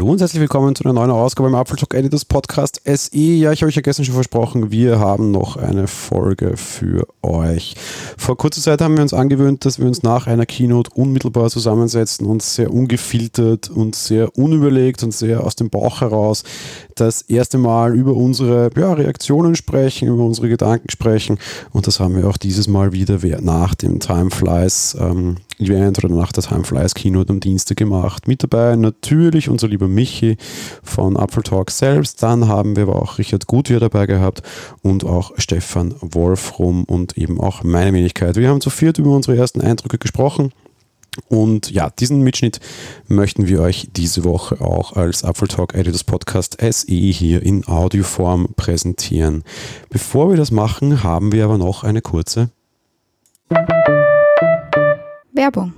Hallo und herzlich willkommen zu einer neuen Ausgabe im Apfeltalk Editors Podcast SE. Ja, ich habe euch ja gestern schon versprochen, wir haben noch eine Folge für euch. Vor kurzer Zeit haben wir uns angewöhnt, dass wir uns nach einer Keynote unmittelbar zusammensetzen und sehr ungefiltert und sehr unüberlegt und sehr aus dem Bauch heraus das erste Mal über unsere ja, Reaktionen sprechen, über unsere Gedanken sprechen. Und das haben wir auch dieses Mal wieder nach dem Time Flies ähm, Event oder nach der Time Flies Keynote am Dienstag gemacht. Mit dabei natürlich unser lieber Michi von Apfel Talk selbst. Dann haben wir aber auch Richard Gutwier dabei gehabt und auch Stefan Wolfrum und eben auch meine Wenigkeit. Wir haben zu viert über unsere ersten Eindrücke gesprochen. Und ja, diesen Mitschnitt möchten wir euch diese Woche auch als Apfel Talk Editors Podcast SE hier in Audioform präsentieren. Bevor wir das machen, haben wir aber noch eine kurze Werbung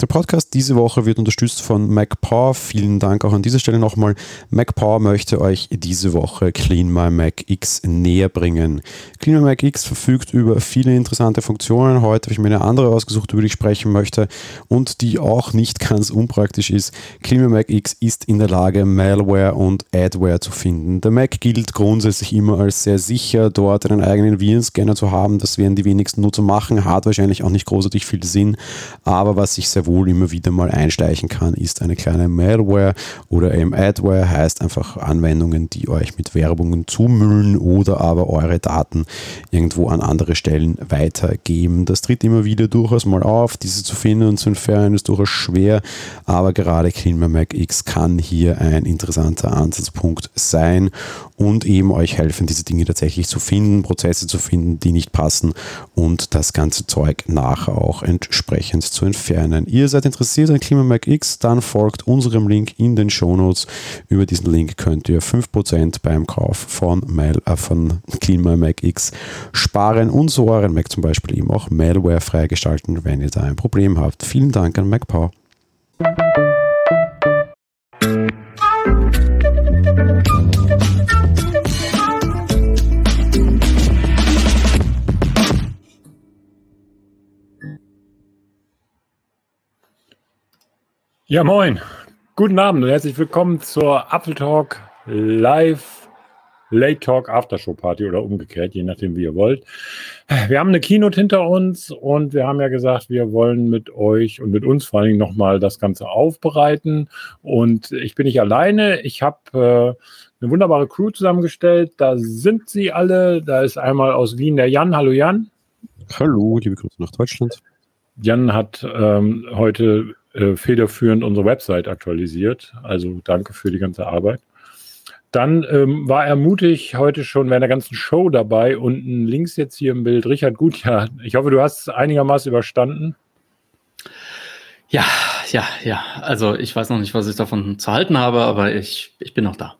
der Podcast diese Woche wird unterstützt von MacPower. Vielen Dank auch an dieser Stelle nochmal. MacPower möchte euch diese Woche Clean My Mac X näher bringen. Clean My Mac X verfügt über viele interessante Funktionen. Heute habe ich mir eine andere ausgesucht, über die ich sprechen möchte und die auch nicht ganz unpraktisch ist. Clean My Mac X ist in der Lage, Malware und Adware zu finden. Der Mac gilt grundsätzlich immer als sehr sicher, dort einen eigenen Virenscanner zu haben. Das werden die wenigsten Nutzer machen, hat wahrscheinlich auch nicht großartig viel Sinn, aber was sich sehr wohl immer wieder mal einschleichen kann, ist eine kleine Malware oder eben Adware, heißt einfach Anwendungen, die euch mit Werbungen zumüllen oder aber eure Daten irgendwo an andere Stellen weitergeben. Das tritt immer wieder durchaus mal auf. Diese zu finden und zu entfernen ist durchaus schwer, aber gerade Mac X kann hier ein interessanter Ansatzpunkt sein und eben euch helfen, diese Dinge tatsächlich zu finden, Prozesse zu finden, die nicht passen und das ganze Zeug nachher auch entsprechend zu entfernen. Ihr seid interessiert an KlimaMac X, dann folgt unserem Link in den Shownotes. Über diesen Link könnt ihr 5% beim Kauf von, Mail, äh, von KlimaMac X sparen und so euren Mac zum Beispiel eben auch Malware freigestalten, wenn ihr da ein Problem habt. Vielen Dank an MacPower. Ja, moin. Guten Abend und herzlich willkommen zur Apple Talk Live Late Talk Aftershow Party oder umgekehrt, je nachdem, wie ihr wollt. Wir haben eine Keynote hinter uns und wir haben ja gesagt, wir wollen mit euch und mit uns vor allen Dingen nochmal das Ganze aufbereiten. Und ich bin nicht alleine. Ich habe äh, eine wunderbare Crew zusammengestellt. Da sind sie alle. Da ist einmal aus Wien der Jan. Hallo Jan. Hallo, liebe Grüße nach Deutschland. Jan hat ähm, heute äh, federführend unsere Website aktualisiert. Also danke für die ganze Arbeit. Dann ähm, war er mutig heute schon bei der ganzen Show dabei. Unten links jetzt hier im Bild Richard Gutjahr. Ich hoffe, du hast es einigermaßen überstanden. Ja, ja, ja. Also ich weiß noch nicht, was ich davon zu halten habe, aber ich, ich bin noch da.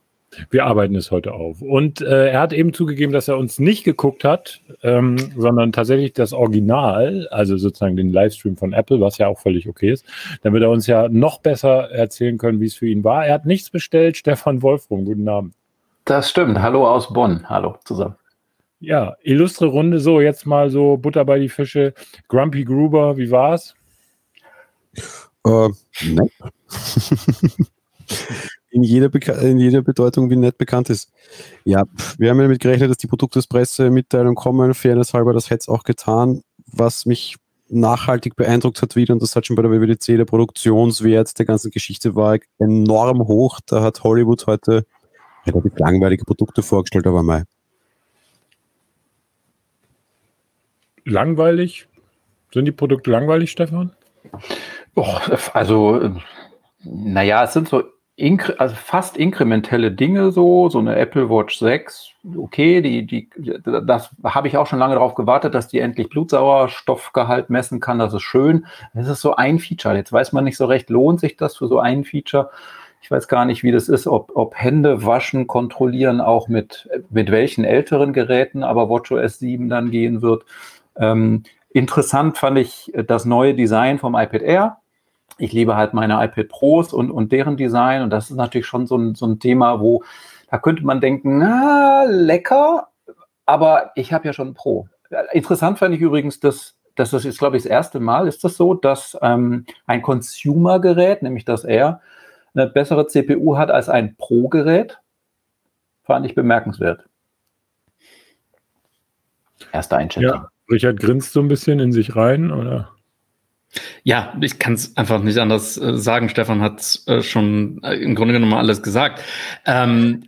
Wir arbeiten es heute auf. Und äh, er hat eben zugegeben, dass er uns nicht geguckt hat, ähm, sondern tatsächlich das Original, also sozusagen den Livestream von Apple, was ja auch völlig okay ist, damit er uns ja noch besser erzählen können, wie es für ihn war. Er hat nichts bestellt. Stefan Wolfrum, guten Abend. Das stimmt. Hallo aus Bonn. Hallo zusammen. Ja, illustre Runde. So, jetzt mal so Butter bei die Fische. Grumpy Gruber, wie war's? Äh, ne. in jeder, in jeder Bedeutung, wie nett bekannt ist. Ja, wir haben ja damit gerechnet, dass die Produktespresse-Mitteilung kommen. Fairness halber, das hätte es auch getan. Was mich nachhaltig beeindruckt hat wieder, und das hat schon bei der WWDC, der Produktionswert der ganzen Geschichte war enorm hoch. Da hat Hollywood heute relativ langweilige Produkte vorgestellt, aber mal. Langweilig? Sind die Produkte langweilig, Stefan? Oh, also, naja, es sind so also fast inkrementelle Dinge so, so eine Apple Watch 6, okay, die, die, das habe ich auch schon lange darauf gewartet, dass die endlich Blutsauerstoffgehalt messen kann, das ist schön. Das ist so ein Feature. Jetzt weiß man nicht so recht, lohnt sich das für so ein Feature? Ich weiß gar nicht, wie das ist, ob, ob Hände waschen, kontrollieren auch mit, mit welchen älteren Geräten, aber WatchOS 7 dann gehen wird. Ähm, interessant fand ich das neue Design vom iPad Air ich liebe halt meine iPad Pros und, und deren Design. Und das ist natürlich schon so ein, so ein Thema, wo da könnte man denken, na, lecker, aber ich habe ja schon ein Pro. Interessant fand ich übrigens, dass, dass das ist, glaube ich, das erste Mal ist das so, dass ähm, ein Consumer-Gerät, nämlich das R, eine bessere CPU hat als ein Pro-Gerät, fand ich bemerkenswert. Erste Einschätzung. Ja, Richard grinst so ein bisschen in sich rein, oder? Ja, ich kann es einfach nicht anders äh, sagen. Stefan hat äh, schon äh, im Grunde genommen alles gesagt. Ähm,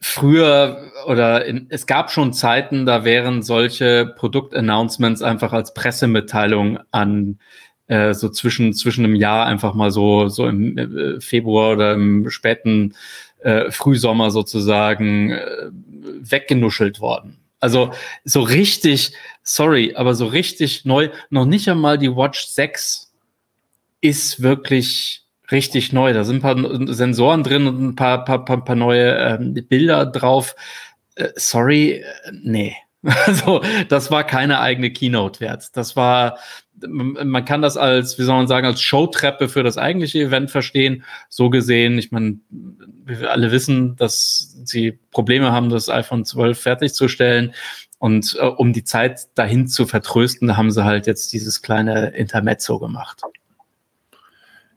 früher oder in, es gab schon Zeiten, da wären solche Produktannouncements einfach als Pressemitteilung an äh, so zwischen zwischen einem Jahr einfach mal so so im äh, Februar oder im späten äh, Frühsommer sozusagen äh, weggenuschelt worden. Also so richtig, sorry, aber so richtig neu, noch nicht einmal die Watch 6 ist wirklich richtig neu. Da sind ein paar Sensoren drin und ein paar, paar, paar, paar neue ähm, Bilder drauf. Äh, sorry, äh, nee. Also, das war keine eigene Keynote wert. Das war, man kann das als, wie soll man sagen, als Showtreppe für das eigentliche Event verstehen. So gesehen, ich meine, wir alle wissen, dass sie Probleme haben, das iPhone 12 fertigzustellen. Und äh, um die Zeit dahin zu vertrösten, haben sie halt jetzt dieses kleine Intermezzo gemacht.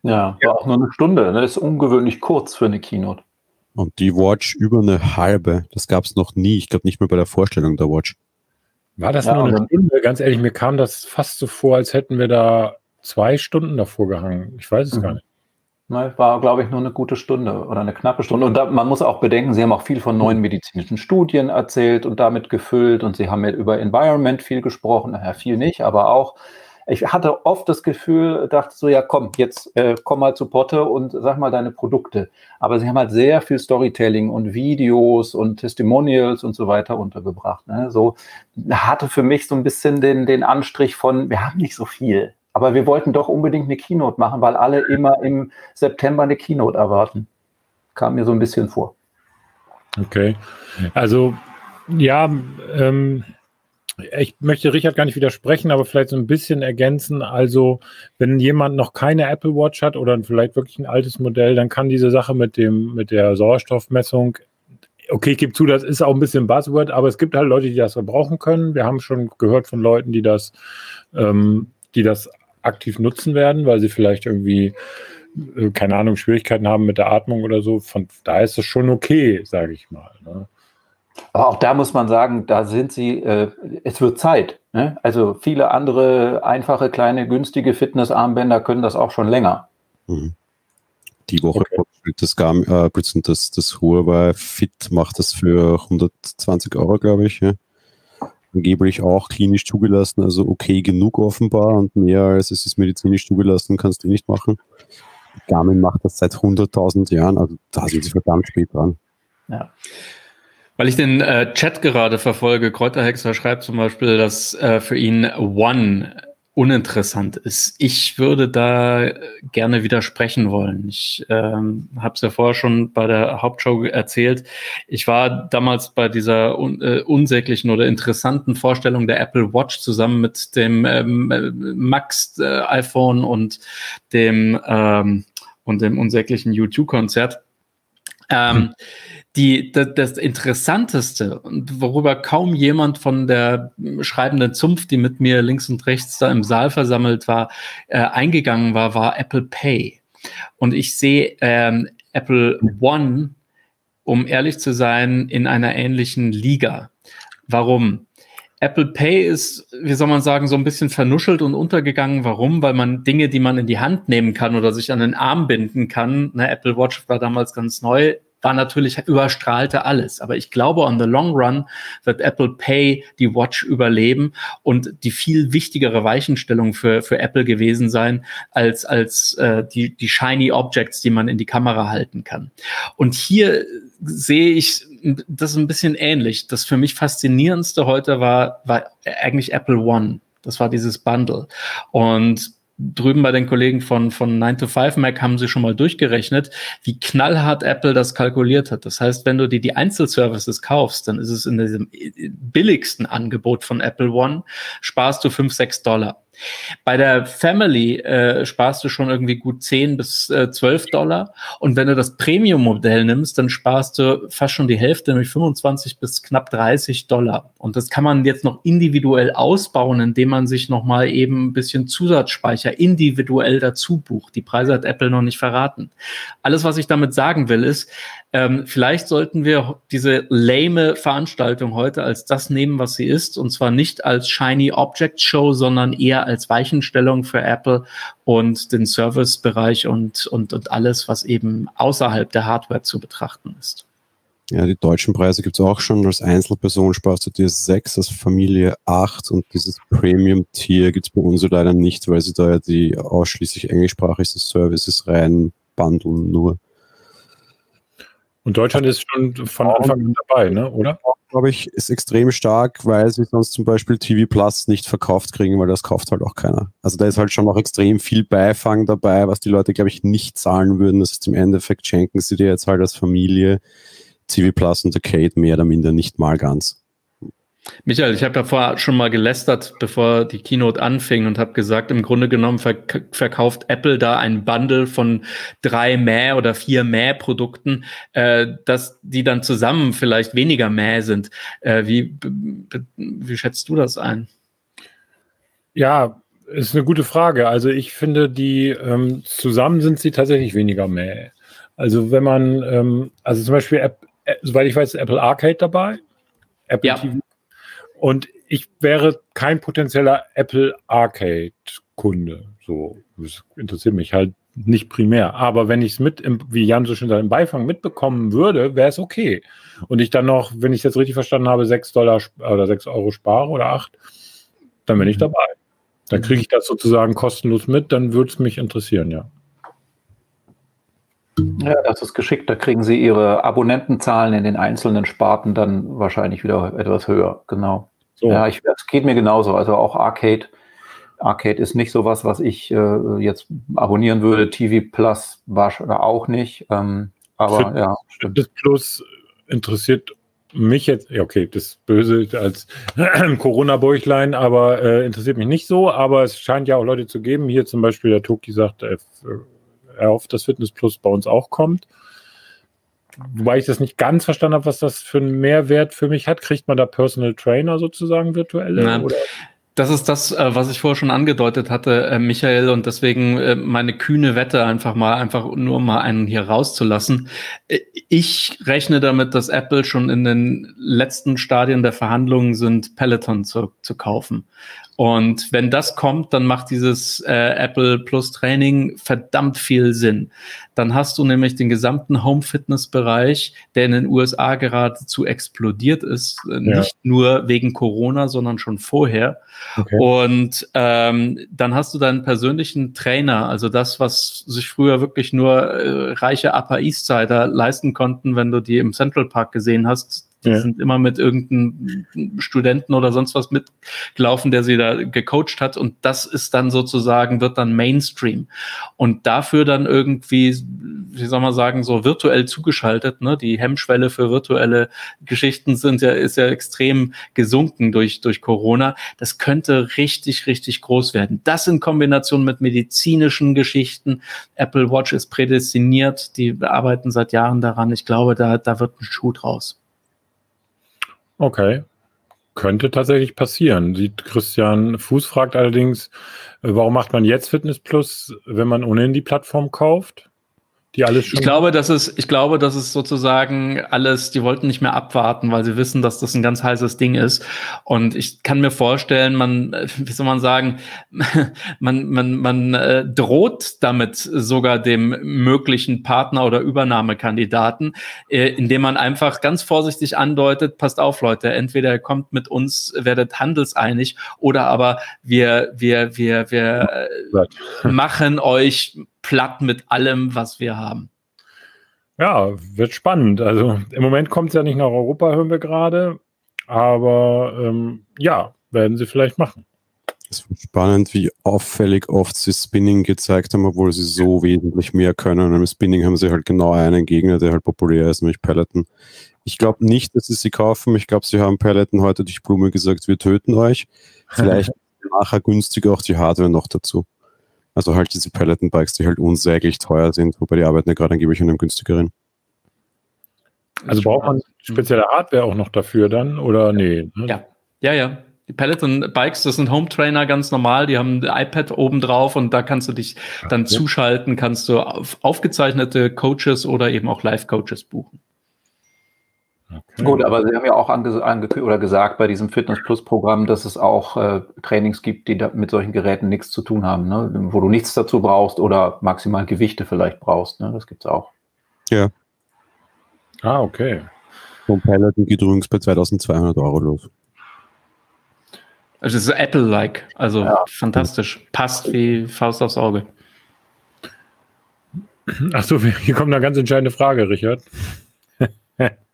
Ja, war auch nur eine Stunde. Ne? Das ist ungewöhnlich kurz für eine Keynote. Und die Watch über eine halbe. Das gab es noch nie. Ich glaube nicht mehr bei der Vorstellung der Watch. War das ja, nur eine Stunde? Ganz ehrlich, mir kam das fast so vor, als hätten wir da zwei Stunden davor gehangen. Ich weiß es mhm. gar nicht. Nein, war, glaube ich, nur eine gute Stunde oder eine knappe Stunde. Und da, man muss auch bedenken, Sie haben auch viel von neuen medizinischen Studien erzählt und damit gefüllt. Und Sie haben ja über Environment viel gesprochen. Naja, viel nicht, aber auch ich hatte oft das Gefühl, dachte so, ja komm, jetzt äh, komm mal zu Potte und sag mal deine Produkte. Aber sie haben halt sehr viel Storytelling und Videos und Testimonials und so weiter untergebracht. Ne? So hatte für mich so ein bisschen den, den Anstrich von, wir haben nicht so viel. Aber wir wollten doch unbedingt eine Keynote machen, weil alle immer im September eine Keynote erwarten. Kam mir so ein bisschen vor. Okay. Also, ja, ähm, ich möchte Richard gar nicht widersprechen, aber vielleicht so ein bisschen ergänzen. Also, wenn jemand noch keine Apple Watch hat oder vielleicht wirklich ein altes Modell, dann kann diese Sache mit dem, mit der Sauerstoffmessung, okay, ich gebe zu, das ist auch ein bisschen Buzzword, aber es gibt halt Leute, die das brauchen können. Wir haben schon gehört von Leuten, die das, ähm, die das aktiv nutzen werden, weil sie vielleicht irgendwie, äh, keine Ahnung, Schwierigkeiten haben mit der Atmung oder so. Von da ist es schon okay, sage ich mal. Ne? Aber auch da muss man sagen, da sind sie, äh, es wird Zeit. Ne? Also viele andere einfache, kleine, günstige Fitnessarmbänder können das auch schon länger. Mhm. Die Woche okay. das, Garmin, äh, das, das Huawei Fit macht das für 120 Euro, glaube ich. Ja. Angeblich auch klinisch zugelassen, also okay genug offenbar und mehr als es ist medizinisch zugelassen, kannst du nicht machen. Garmin macht das seit 100.000 Jahren, also da sind sie verdammt spät dran. Ja. Weil ich den äh, Chat gerade verfolge, Kräuterhexer schreibt zum Beispiel, dass äh, für ihn One uninteressant ist. Ich würde da äh, gerne widersprechen wollen. Ich ähm, habe es ja vorher schon bei der Hauptshow erzählt. Ich war damals bei dieser un äh, unsäglichen oder interessanten Vorstellung der Apple Watch zusammen mit dem ähm, äh, Max äh, iPhone und dem ähm, und dem unsäglichen U2-Konzert. Ähm, hm die, das, das Interessanteste und worüber kaum jemand von der schreibenden Zunft, die mit mir links und rechts da im Saal versammelt war, äh, eingegangen war, war Apple Pay. Und ich sehe ähm, Apple One, um ehrlich zu sein, in einer ähnlichen Liga. Warum? Apple Pay ist, wie soll man sagen, so ein bisschen vernuschelt und untergegangen. Warum? Weil man Dinge, die man in die Hand nehmen kann oder sich an den Arm binden kann, ne, Apple Watch war damals ganz neu, war natürlich überstrahlte alles. Aber ich glaube, on the long run wird Apple Pay die Watch überleben und die viel wichtigere Weichenstellung für, für Apple gewesen sein, als, als äh, die, die shiny Objects, die man in die Kamera halten kann. Und hier sehe ich das ein bisschen ähnlich. Das für mich faszinierendste heute war, war eigentlich Apple One. Das war dieses Bundle. Und drüben bei den Kollegen von, von 9 to 5 Mac haben sie schon mal durchgerechnet, wie knallhart Apple das kalkuliert hat. Das heißt, wenn du dir die Einzelservices kaufst, dann ist es in diesem billigsten Angebot von Apple One, sparst du 5, 6 Dollar. Bei der Family äh, sparst du schon irgendwie gut 10 bis äh, 12 Dollar. Und wenn du das Premium-Modell nimmst, dann sparst du fast schon die Hälfte, nämlich 25 bis knapp 30 Dollar. Und das kann man jetzt noch individuell ausbauen, indem man sich nochmal eben ein bisschen Zusatzspeicher individuell dazu bucht. Die Preise hat Apple noch nicht verraten. Alles, was ich damit sagen will, ist, ähm, vielleicht sollten wir diese lame Veranstaltung heute als das nehmen, was sie ist, und zwar nicht als Shiny Object Show, sondern eher als Weichenstellung für Apple und den Servicebereich und, und, und alles, was eben außerhalb der Hardware zu betrachten ist. Ja, die deutschen Preise gibt es auch schon. Als Einzelperson sparst du dir 6, als Familie 8 und dieses Premium-Tier gibt es bei uns leider nicht, weil sie da ja die ausschließlich englischsprachigen Services rein bundeln nur. Und Deutschland ist schon von Anfang an dabei, ne? oder? Glaube ich, ist extrem stark, weil sie sonst zum Beispiel TV Plus nicht verkauft kriegen, weil das kauft halt auch keiner. Also da ist halt schon noch extrem viel Beifang dabei, was die Leute, glaube ich, nicht zahlen würden. Das ist im Endeffekt schenken sie dir jetzt halt als Familie TV Plus und Arcade mehr oder minder nicht mal ganz. Michael, ich habe ja vorher schon mal gelästert, bevor die Keynote anfing und habe gesagt, im Grunde genommen verk verkauft Apple da ein Bundle von drei Mäh oder vier Mäh-Produkten, äh, dass die dann zusammen vielleicht weniger Mäh sind. Äh, wie, wie schätzt du das ein? Ja, ist eine gute Frage. Also ich finde, die ähm, zusammen sind sie tatsächlich weniger Mäh. Also wenn man, ähm, also zum Beispiel, App, äh, soweit ich weiß, ist Apple Arcade dabei. Apple ja. TV und ich wäre kein potenzieller Apple Arcade-Kunde. So, das interessiert mich halt nicht primär. Aber wenn ich es mit, im, wie Jan so schön sagt, im Beifang mitbekommen würde, wäre es okay. Und ich dann noch, wenn ich es jetzt richtig verstanden habe, 6 Dollar oder 6 Euro spare oder 8, dann bin ich mhm. dabei. Dann kriege ich das sozusagen kostenlos mit, dann würde es mich interessieren, ja. Ja, das ist geschickt. Da kriegen Sie Ihre Abonnentenzahlen in den einzelnen Sparten dann wahrscheinlich wieder etwas höher. Genau. So. Ja, ich, es geht mir genauso. Also auch Arcade. Arcade ist nicht sowas, was ich äh, jetzt abonnieren würde. TV Plus war auch nicht. Ähm, aber Für, ja, stimmt. Das Plus interessiert mich jetzt, ja, okay, das Böse als Corona-Bäuchlein, aber äh, interessiert mich nicht so. Aber es scheint ja auch Leute zu geben. Hier zum Beispiel der Toki sagt, er, er hofft, dass Fitness Plus bei uns auch kommt wobei ich das nicht ganz verstanden habe, was das für einen Mehrwert für mich hat. Kriegt man da Personal Trainer sozusagen virtuelle? Nein. Das ist das, äh, was ich vorher schon angedeutet hatte, äh, Michael, und deswegen äh, meine kühne Wette einfach mal, einfach nur mal einen hier rauszulassen. Ich rechne damit, dass Apple schon in den letzten Stadien der Verhandlungen sind, Peloton zu, zu kaufen. Und wenn das kommt, dann macht dieses äh, Apple Plus Training verdammt viel Sinn. Dann hast du nämlich den gesamten Home Fitness Bereich, der in den USA geradezu explodiert ist, ja. nicht nur wegen Corona, sondern schon vorher. Okay. Und ähm, dann hast du deinen persönlichen Trainer, also das, was sich früher wirklich nur äh, reiche Upper East Sider leisten konnten, wenn du die im Central Park gesehen hast, die ja. sind immer mit irgendeinem Studenten oder sonst was mitgelaufen, der sie da gecoacht hat. Und das ist dann sozusagen, wird dann Mainstream. Und dafür dann irgendwie, wie soll man sagen, so virtuell zugeschaltet. Ne? Die Hemmschwelle für virtuelle Geschichten sind ja, ist ja extrem gesunken durch, durch Corona. Das könnte richtig, richtig groß werden. Das in Kombination mit medizinischen Geschichten. Apple Watch ist prädestiniert. Die arbeiten seit Jahren daran. Ich glaube, da, da wird ein Schuh draus. Okay. Könnte tatsächlich passieren. Sieht Christian Fuß fragt allerdings, äh, warum macht man jetzt Fitness Plus, wenn man ohnehin die Plattform kauft? Die alles schon. Ich glaube, das ist, ich glaube, das ist sozusagen alles, die wollten nicht mehr abwarten, weil sie wissen, dass das ein ganz heißes Ding ist. Und ich kann mir vorstellen, man, wie soll man sagen, man, man, man äh, droht damit sogar dem möglichen Partner oder Übernahmekandidaten, äh, indem man einfach ganz vorsichtig andeutet, passt auf, Leute, entweder ihr kommt mit uns, werdet handelseinig, oder aber wir, wir, wir, wir äh, machen euch platt mit allem, was wir haben. Ja, wird spannend. Also im Moment kommt es ja nicht nach Europa, hören wir gerade. Aber ähm, ja, werden sie vielleicht machen. Es wird spannend, wie auffällig oft sie Spinning gezeigt haben, obwohl sie so wesentlich mehr können. Und im Spinning haben sie halt genau einen Gegner, der halt populär ist, nämlich Peloton. Ich glaube nicht, dass sie sie kaufen. Ich glaube, sie haben Peloton heute durch Blume gesagt, wir töten euch. Vielleicht nachher günstiger auch die Hardware noch dazu. Also halt diese Peloton-Bikes, die halt unsäglich teuer sind, wobei die arbeiten ja gerade angeblich an einem günstigeren. Also braucht man spezielle Hardware auch noch dafür dann oder nee? Ne? Ja, ja, ja. Die Peloton Bikes, das sind Home Trainer ganz normal, die haben ein iPad oben drauf und da kannst du dich dann ja. zuschalten, kannst du auf aufgezeichnete Coaches oder eben auch Live-Coaches buchen. Okay. Gut, aber Sie haben ja auch ange ange oder gesagt bei diesem Fitness Plus Programm, dass es auch äh, Trainings gibt, die mit solchen Geräten nichts zu tun haben, ne? wo du nichts dazu brauchst oder maximal Gewichte vielleicht brauchst. Ne? Das gibt es auch. Ja. Ah, okay. Vom Piloten geht übrigens bei 2200 Euro los. Also es ist Apple-like, also ja. fantastisch. Passt wie Faust aufs Auge. Achso, hier kommt eine ganz entscheidende Frage, Richard.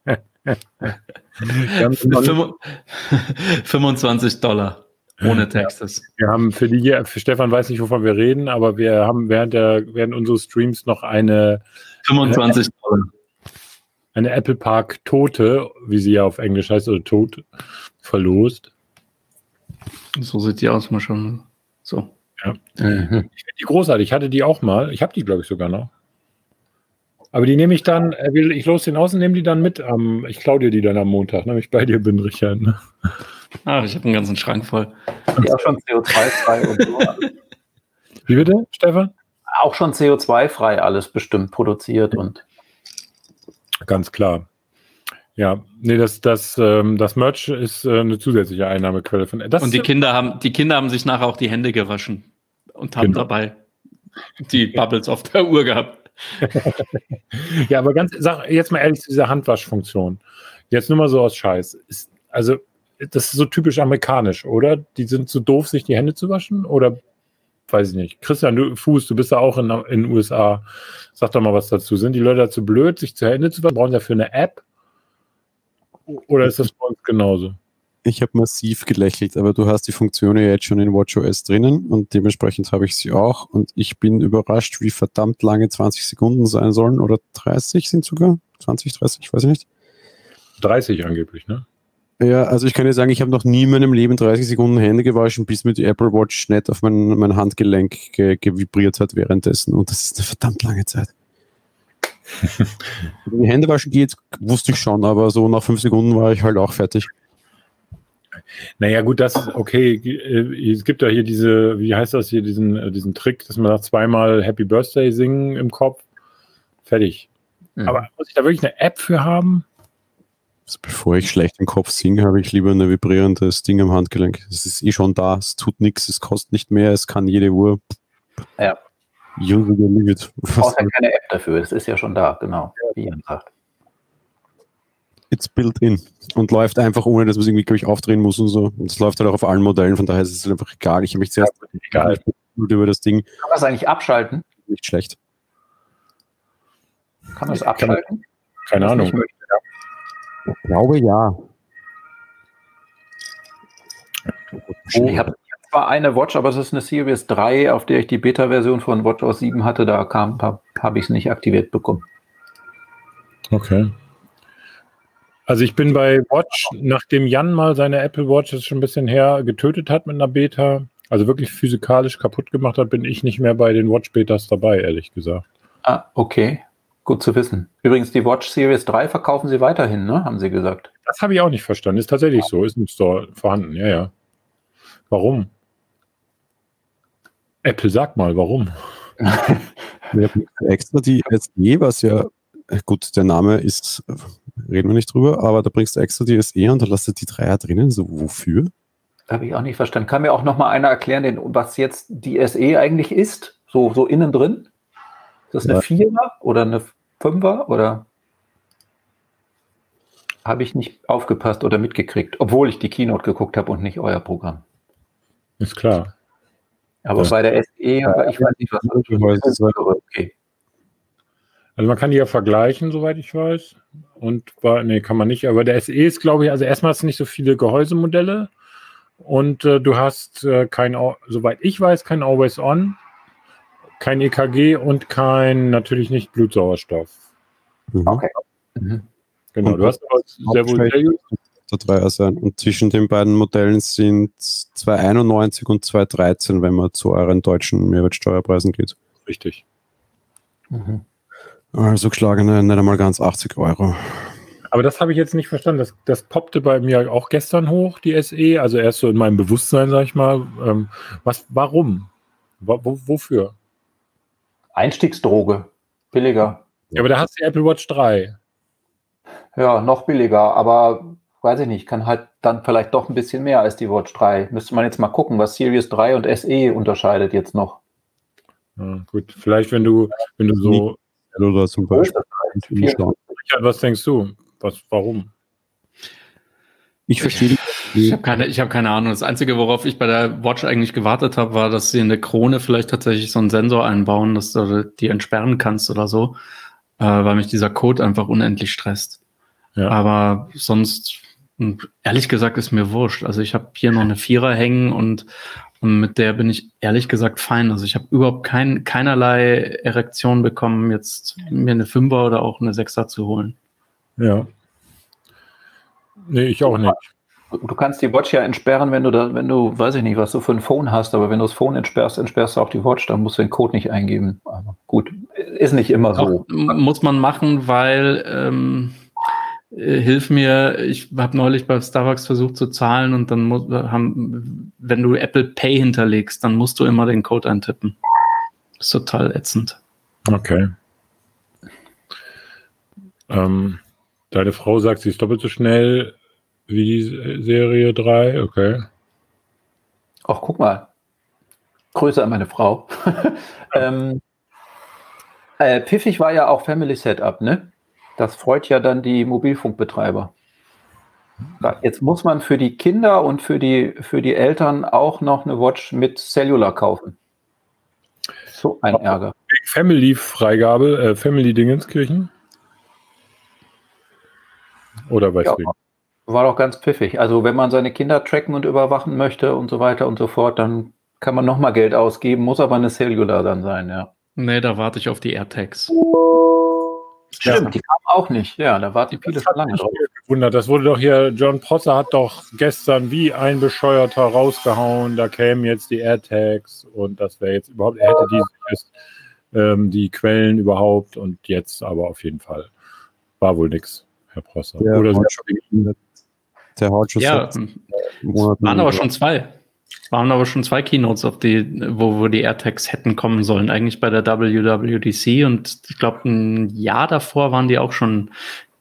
25 Dollar ohne Texas. Wir haben für die, für Stefan weiß nicht, wovon wir reden, aber wir haben während der, während unseres Streams noch eine 25 Dollar. Eine Apple Park Tote, wie sie ja auf Englisch heißt, oder tot, verlost. So sieht die aus, mal schon. So. Ja. Mhm. Ich finde die großartig. Ich hatte die auch mal. Ich habe die, glaube ich, sogar noch. Aber die nehme ich dann, äh, ich los den aus und nehme die dann mit. Am, ich klaue dir die dann am Montag, wenn ich bei dir bin, Richard. Ne? Ach, ich habe einen ganzen Schrank voll. Die auch schon CO2-frei und so. Wie bitte, Stefan? Auch schon CO2-frei alles bestimmt produziert und. Ganz klar. Ja, nee, das, das, ähm, das Merch ist äh, eine zusätzliche Einnahmequelle von. Das und die Kinder haben, die Kinder haben sich nachher auch die Hände gewaschen und haben genau. dabei die Bubbles auf der Uhr gehabt. ja, aber ganz, sag jetzt mal ehrlich zu dieser Handwaschfunktion. Jetzt nur mal so aus Scheiß. Ist, also, das ist so typisch amerikanisch, oder? Die sind zu doof, sich die Hände zu waschen? Oder weiß ich nicht. Christian du, Fuß, du bist ja auch in den USA. Sag doch mal was dazu. Sind die Leute dazu blöd, sich zu Hände zu waschen? Brauchen sie dafür eine App? Oder ist das bei uns genauso? Ich habe massiv gelächelt, aber du hast die Funktion ja jetzt schon in WatchOS drinnen und dementsprechend habe ich sie auch und ich bin überrascht, wie verdammt lange 20 Sekunden sein sollen oder 30 sind sogar. 20, 30, weiß ich nicht. 30 angeblich, ne? Ja, also ich kann dir sagen, ich habe noch nie in meinem Leben 30 Sekunden Hände gewaschen, bis mir die Apple Watch nicht auf mein, mein Handgelenk ge gevibriert hat währenddessen. Und das ist eine verdammt lange Zeit. die Hände waschen geht, wusste ich schon, aber so nach fünf Sekunden war ich halt auch fertig. Naja, gut, das ist okay. Äh, es gibt ja hier diese, wie heißt das hier, diesen, äh, diesen Trick, dass man sagt, zweimal Happy Birthday singen im Kopf. Fertig. Mhm. Aber muss ich da wirklich eine App für haben? Also bevor ich schlecht im Kopf singe, habe ich lieber ein vibrierendes Ding am Handgelenk. Es ist eh schon da, es tut nichts, es kostet nicht mehr, es kann jede Uhr. Ja. Or leave it. Du brauchst ja keine App dafür, das ist ja schon da, genau, wie Jan sagt it's built in und läuft einfach ohne, dass man es irgendwie, glaube ich, aufdrehen muss und so. Und es läuft halt auch auf allen Modellen, von daher ist es halt einfach egal. Ich habe mich zuerst ja, egal. über das Ding. Kann man es eigentlich abschalten? Nicht schlecht. Kann man es abschalten? Keine Ahnung. Ich glaube ja. Ich habe zwar eine Watch, aber es ist eine Series 3, auf der ich die Beta-Version von WatchOS 7 hatte. Da habe hab ich es nicht aktiviert bekommen. Okay. Also ich bin bei Watch, nachdem Jan mal seine Apple Watch, das ist schon ein bisschen her, getötet hat mit einer Beta, also wirklich physikalisch kaputt gemacht hat, bin ich nicht mehr bei den Watch Betas dabei, ehrlich gesagt. Ah, okay. Gut zu wissen. Übrigens, die Watch Series 3 verkaufen sie weiterhin, ne? Haben sie gesagt. Das habe ich auch nicht verstanden. Ist tatsächlich so, ist im Store vorhanden, ja, ja. Warum? Apple, sag mal, warum? Wir haben extra die SE, was ja gut, der Name ist, reden wir nicht drüber, aber da bringst du extra die SE und da lässt du die Dreier drinnen. So, wofür? Habe ich auch nicht verstanden. Kann mir auch noch mal einer erklären, den, was jetzt die SE eigentlich ist? So, so innen drin? Ist das eine ja. Vierer oder eine Fünfer oder? Habe ich nicht aufgepasst oder mitgekriegt, obwohl ich die Keynote geguckt habe und nicht euer Programm. Ist klar. Aber ja. bei der SE, ja, ich weiß nicht, was das ist. Okay. Also man kann die ja vergleichen, soweit ich weiß. Und war, nee, kann man nicht. Aber der SE ist, glaube ich, also erstmal hast du nicht so viele Gehäusemodelle und äh, du hast äh, kein, soweit ich weiß, kein Always On, kein EKG und kein, natürlich nicht Blutsauerstoff. Mhm. Okay. Mhm. Genau, und du hast aber sehr wohl der Dreier sein. Und zwischen den beiden Modellen sind 2,91 und 2,13, wenn man zu euren deutschen Mehrwertsteuerpreisen geht. Richtig. Mhm. Also geschlagene nicht einmal ganz 80 Euro. Aber das habe ich jetzt nicht verstanden. Das, das poppte bei mir auch gestern hoch, die SE. Also erst so in meinem Bewusstsein, sag ich mal. Ähm, was, warum? Wo, wofür? Einstiegsdroge. Billiger. Ja, aber da hast du Apple Watch 3. Ja, noch billiger, aber weiß ich nicht, kann halt dann vielleicht doch ein bisschen mehr als die Watch 3. Müsste man jetzt mal gucken, was Series 3 und SE unterscheidet jetzt noch. Ja, gut, vielleicht wenn du, wenn du so oder zum Beispiel. Richard, was denkst du? Was, warum? Ich verstehe. Ich habe keine, ich habe keine Ahnung. Das Einzige, worauf ich bei der Watch eigentlich gewartet habe, war, dass sie in der Krone vielleicht tatsächlich so einen Sensor einbauen, dass du die entsperren kannst oder so, äh, weil mich dieser Code einfach unendlich stresst. Ja. Aber sonst, ehrlich gesagt, ist mir wurscht. Also ich habe hier noch eine Vierer hängen und, und mit der bin ich ehrlich gesagt fein. Also ich habe überhaupt kein, keinerlei Erektion bekommen, jetzt mir eine Fünfer oder auch eine Sechser zu holen. Ja. Nee, ich auch nicht. Du kannst die Watch ja entsperren, wenn du da, wenn du, weiß ich nicht, was du für ein Phone hast, aber wenn du das Phone entsperrst, entsperrst du auch die Watch, dann musst du den Code nicht eingeben. Aber gut, ist nicht immer so. Auch, muss man machen, weil ähm, äh, hilf mir, ich habe neulich bei Starbucks versucht zu zahlen und dann muss, haben, wenn du Apple Pay hinterlegst, dann musst du immer den Code eintippen. Das ist total ätzend. Okay. Ähm, deine Frau sagt, sie ist doppelt so schnell wie die Serie 3, okay. Ach, guck mal. Grüße an meine Frau. ähm, äh, pfiffig war ja auch Family Setup, ne? Das freut ja dann die Mobilfunkbetreiber. Jetzt muss man für die Kinder und für die, für die Eltern auch noch eine Watch mit Cellular kaufen. So ein Ärger. Family-Freigabe, äh, Family-Dingenskirchen? Oder weißt ja? War doch ganz pfiffig. Also wenn man seine Kinder tracken und überwachen möchte und so weiter und so fort, dann kann man nochmal Geld ausgeben, muss aber eine Cellular dann sein, ja. Nee, da warte ich auf die AirTags. Stimmt, ja. die kam auch nicht. Ja, da war die Pile schon lange drauf. Gewundert. Das wurde doch hier, John Prosser hat doch gestern wie ein Bescheuerter rausgehauen, da kämen jetzt die AirTags und das wäre jetzt überhaupt, er hätte die, ähm, die Quellen überhaupt und jetzt aber auf jeden Fall. War wohl nichts, Herr Prosser. Ja, Oder sind der haut schon ja, waren aber schon zwei. Waren aber schon zwei Keynotes, auf die, wo, wo die AirTags hätten kommen sollen, eigentlich bei der WWDC und ich glaube, ein Jahr davor waren die auch schon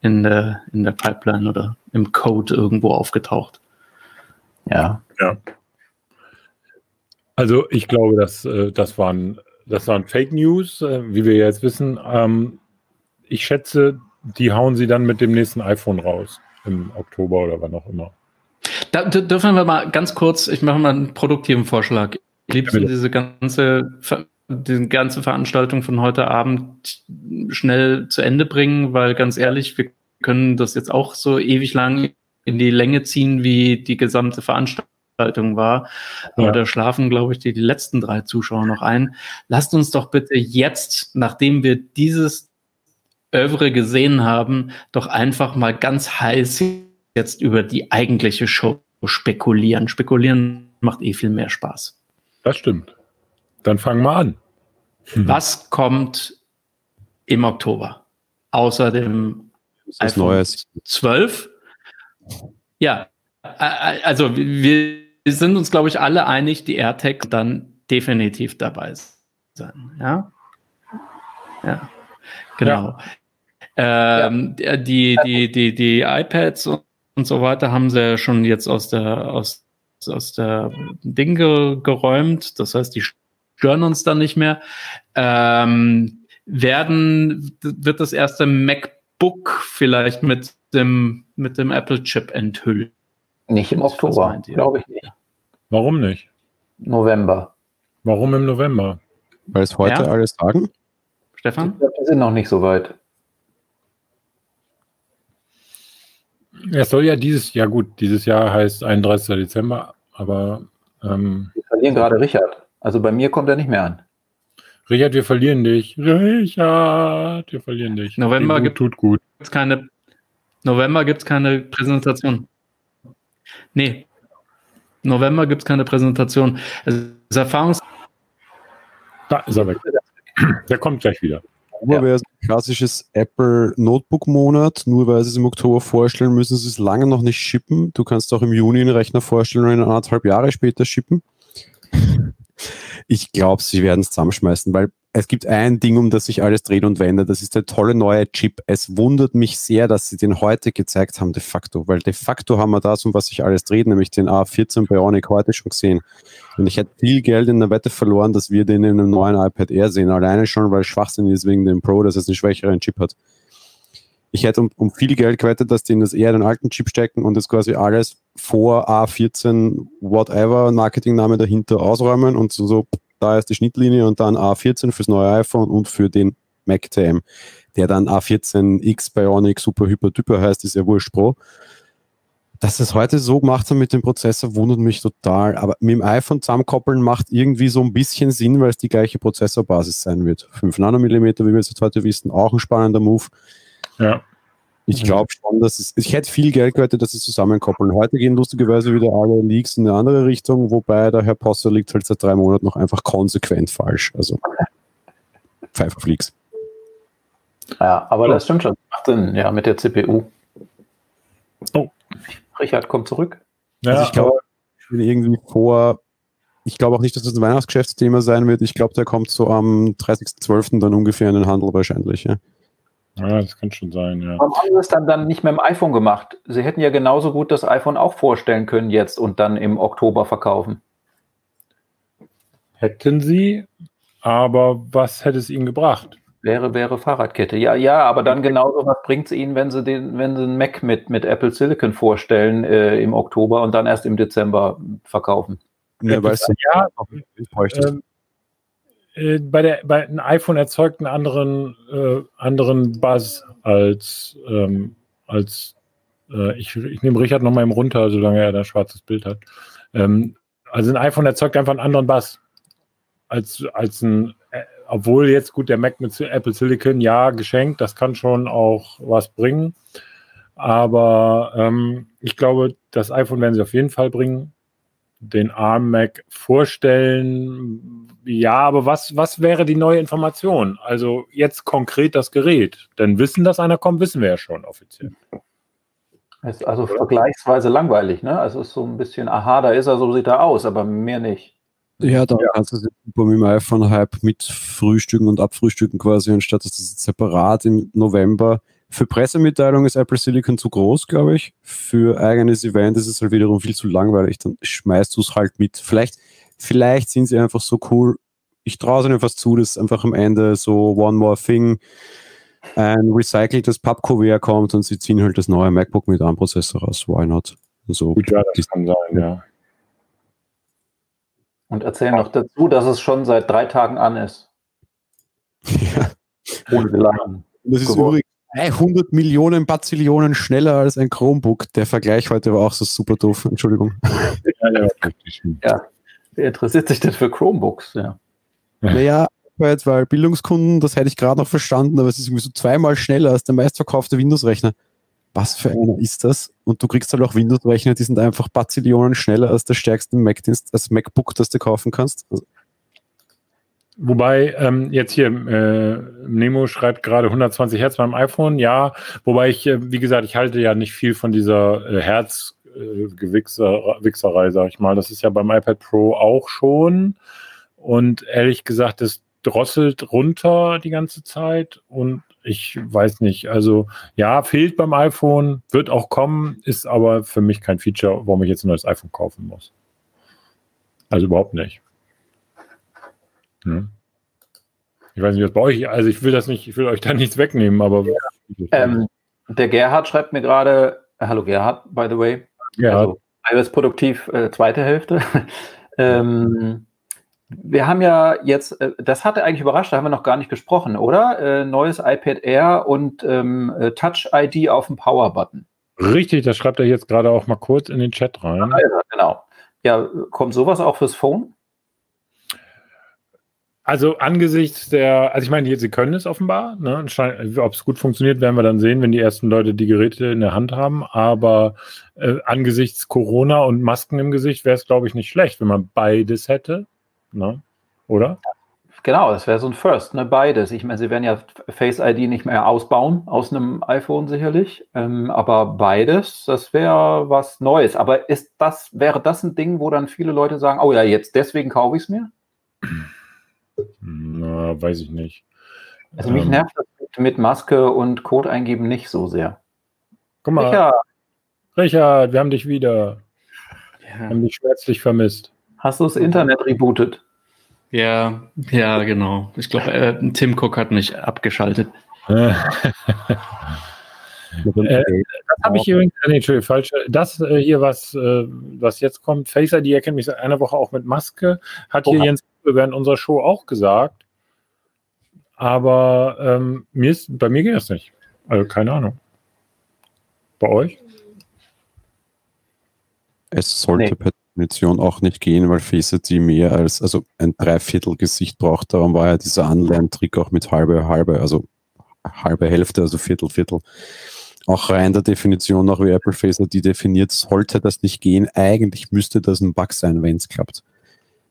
in der, in der Pipeline oder im Code irgendwo aufgetaucht. Ja. Ja. Also ich glaube, dass äh, das waren, das waren Fake News, äh, wie wir jetzt wissen. Ähm, ich schätze, die hauen sie dann mit dem nächsten iPhone raus im Oktober oder wann auch immer. Da dürfen wir mal ganz kurz, ich mache mal einen produktiven Vorschlag. Ich liebe ja, diese ganze, diese ganze Veranstaltung von heute Abend schnell zu Ende bringen, weil ganz ehrlich, wir können das jetzt auch so ewig lang in die Länge ziehen, wie die gesamte Veranstaltung war. Aber ja. da schlafen, glaube ich, die, die letzten drei Zuschauer noch ein. Lasst uns doch bitte jetzt, nachdem wir dieses Övre gesehen haben, doch einfach mal ganz heiß jetzt über die eigentliche Show spekulieren. Spekulieren macht eh viel mehr Spaß. Das stimmt. Dann fangen wir an. Hm. Was kommt im Oktober? Außer dem iPhone Neues. 12? Ja, also wir sind uns, glaube ich, alle einig, die AirTag dann definitiv dabei sein. Ja, ja, genau. Ja. Ähm. Die, die, die, die iPads und und so weiter haben sie ja schon jetzt aus der, aus, aus der Ding geräumt. Das heißt, die stören uns dann nicht mehr. Ähm, werden, wird das erste MacBook vielleicht mit dem, mit dem Apple-Chip enthüllt? Nicht im Oktober, glaube ich nicht. Warum nicht? November. Warum im November? Weil es heute ja. alles sagen? Stefan? Wir sind noch nicht so weit. Es soll ja dieses Jahr, gut, dieses Jahr heißt 31. Dezember, aber. Ähm, wir verlieren gerade Richard. Also bei mir kommt er nicht mehr an. Richard, wir verlieren dich. Richard, wir verlieren dich. November gibt, tut gut. Gibt's keine, November gibt es keine Präsentation. Nee. November gibt es keine Präsentation. Also das Erfahrungs Da ist er weg. Der kommt gleich wieder. Oktober wäre es ein klassisches Apple Notebook-Monat. Nur weil sie es im Oktober vorstellen, müssen sie es lange noch nicht shippen. Du kannst auch im Juni einen Rechner vorstellen und anderthalb Jahre später shippen. Ich glaube, sie werden es zusammenschmeißen, weil es gibt ein Ding, um das sich alles dreht und wendet. Das ist der tolle neue Chip. Es wundert mich sehr, dass sie den heute gezeigt haben, de facto, weil de facto haben wir das, um was sich alles dreht, nämlich den A14 Bionic heute schon gesehen. Und ich hätte viel Geld in der Wette verloren, dass wir den in einem neuen iPad Air sehen. Alleine schon, weil Schwachsinn ist wegen dem Pro, dass es einen schwächeren Chip hat. Ich hätte um, um viel Geld gewettet, dass die in das eher den alten Chip stecken und das quasi alles vor A14 whatever Marketingname dahinter ausräumen und so, so da ist die Schnittlinie und dann A14 fürs neue iPhone und für den Mac TM, der dann A14X Bionic Super Hyper Typer heißt, ist ja wurscht Pro. Dass es heute so gemacht haben mit dem Prozessor, wundert mich total. Aber mit dem iPhone zusammenkoppeln macht irgendwie so ein bisschen Sinn, weil es die gleiche Prozessorbasis sein wird. 5 Nanometer, wie wir es jetzt heute wissen, auch ein spannender Move. Ja. Ich glaube schon, dass es, ich hätte viel Geld gewettet, dass sie zusammenkoppeln. Heute gehen lustigerweise wieder alle Leaks in eine andere Richtung, wobei der Herr Posser liegt halt seit drei Monaten noch einfach konsequent falsch. Also Pfeifer Leaks. Ja, aber das stimmt schon. Macht Sinn, ja, mit der CPU. Oh. Richard kommt zurück. Ja, also ich glaube, ich bin irgendwie vor, ich glaube auch nicht, dass das ein Weihnachtsgeschäftsthema sein wird. Ich glaube, der kommt so am 30.12. dann ungefähr in den Handel wahrscheinlich. Ja. Ja, das kann schon sein, ja. Warum haben sie es dann, dann nicht mit dem iPhone gemacht? Sie hätten ja genauso gut das iPhone auch vorstellen können jetzt und dann im Oktober verkaufen. Hätten sie, aber was hätte es ihnen gebracht? Wäre, wäre Fahrradkette. Ja, ja, aber dann genauso, was bringt es Ihnen, wenn Sie den, wenn Sie einen Mac mit, mit Apple Silicon vorstellen äh, im Oktober und dann erst im Dezember verkaufen? Ja, weißt du, Ja, ich bräuchte ähm, äh, bei der bei ein iPhone erzeugt einen anderen äh, anderen Buzz als ähm, als äh, ich, ich nehme Richard noch mal eben runter, solange er da schwarzes Bild hat. Ähm, also ein iPhone erzeugt einfach einen anderen Buzz als als ein äh, obwohl jetzt gut der Mac mit Apple Silicon ja geschenkt, das kann schon auch was bringen. Aber ähm, ich glaube, das iPhone werden sie auf jeden Fall bringen den ARM Mac vorstellen. Ja, aber was, was wäre die neue Information? Also jetzt konkret das Gerät. Denn wissen, dass einer kommt, wissen wir ja schon offiziell. Ist also vergleichsweise langweilig, ne? Also es ist so ein bisschen, aha, da ist er, so sieht er aus, aber mehr nicht. Ja, da kannst du super mit dem iPhone-Hype mit frühstücken und abfrühstücken quasi, anstatt dass das separat im November. Für Pressemitteilungen ist Apple Silicon zu groß, glaube ich. Für eigenes Event ist es halt wiederum viel zu langweilig. Dann schmeißt du es halt mit. Vielleicht, vielleicht sind sie einfach so cool. Ich traue es ihnen fast zu, dass einfach am Ende so One More Thing ein recyceltes Pappkuvert kommt und sie ziehen halt das neue MacBook mit ARM-Prozessor raus. Why not? So, Gut, ja, das kann sein, ja. Und erzählen noch dazu, dass es schon seit drei Tagen an ist. ja. Ohne Geladen. Das ist Geworden. übrigens 100 Millionen Bazillionen schneller als ein Chromebook. Der Vergleich heute war auch so super doof. Entschuldigung. ja, ja. Ja. Wer interessiert sich denn für Chromebooks? Ja. Naja, jetzt, weil Bildungskunden, das hätte ich gerade noch verstanden, aber es ist irgendwie so zweimal schneller als der meistverkaufte Windows-Rechner. Was für einer ist das? Und du kriegst halt auch Windows-Rechner, die sind einfach Bazillionen schneller als der stärkste Mac-Dienst, das MacBook, das du kaufen kannst. Also, Wobei jetzt hier äh, Nemo schreibt gerade 120 Hertz beim iPhone, ja. Wobei ich, äh, wie gesagt, ich halte ja nicht viel von dieser äh, Herzgewichserei, sag ich mal. Das ist ja beim iPad Pro auch schon. Und ehrlich gesagt, das drosselt runter die ganze Zeit. Und ich weiß nicht, also ja, fehlt beim iPhone, wird auch kommen, ist aber für mich kein Feature, warum ich jetzt ein neues iPhone kaufen muss. Also überhaupt nicht. Hm. Ich weiß nicht, was bei euch, also ich will das nicht, ich will euch da nichts wegnehmen, aber. Ähm, der Gerhard schreibt mir gerade, äh, hallo Gerhard, by the way. Ja, Also iOS produktiv äh, zweite Hälfte. ähm, wir haben ja jetzt, äh, das hatte eigentlich überrascht, da haben wir noch gar nicht gesprochen, oder? Äh, neues iPad Air und ähm, äh, Touch ID auf dem Power Button. richtig, das schreibt er jetzt gerade auch mal kurz in den Chat rein. Ja, genau. Ja, kommt sowas auch fürs Phone? Also angesichts der, also ich meine, sie können es offenbar. Ne? Ob es gut funktioniert, werden wir dann sehen, wenn die ersten Leute die Geräte in der Hand haben. Aber äh, angesichts Corona und Masken im Gesicht wäre es, glaube ich, nicht schlecht, wenn man beides hätte. Ne? Oder? Genau, das wäre so ein First, ne? Beides. Ich meine, sie werden ja Face ID nicht mehr ausbauen aus einem iPhone sicherlich, ähm, aber beides, das wäre was Neues. Aber ist das, wäre das ein Ding, wo dann viele Leute sagen, oh ja, jetzt deswegen kaufe ich es mir? Na, weiß ich nicht. Also mich ähm, nervt das mit Maske und Code eingeben nicht so sehr. Guck mal. Richard, Richard wir haben dich wieder. Ja. Wir haben dich schmerzlich vermisst. Hast du das Internet rebootet? Ja, ja, genau. Ich glaube, äh, Tim Cook hat mich abgeschaltet. äh, das habe ich übrigens, nee, Entschuldigung, falsch. Das äh, hier, was, äh, was jetzt kommt, Face ID erkennt mich seit einer Woche auch mit Maske, hat hier Jens während unserer Show auch gesagt. Aber ähm, mir ist, bei mir geht das nicht. Also keine Ahnung. Bei euch? Es sollte nee. per Definition auch nicht gehen, weil Face mehr als also ein Dreiviertel Gesicht braucht. Darum war ja dieser Anleihen-Trick auch mit halbe, halbe, also halbe Hälfte, also Viertel, Viertel. Auch rein der Definition nach wie Apple Face ID definiert, sollte das nicht gehen. Eigentlich müsste das ein Bug sein, wenn es klappt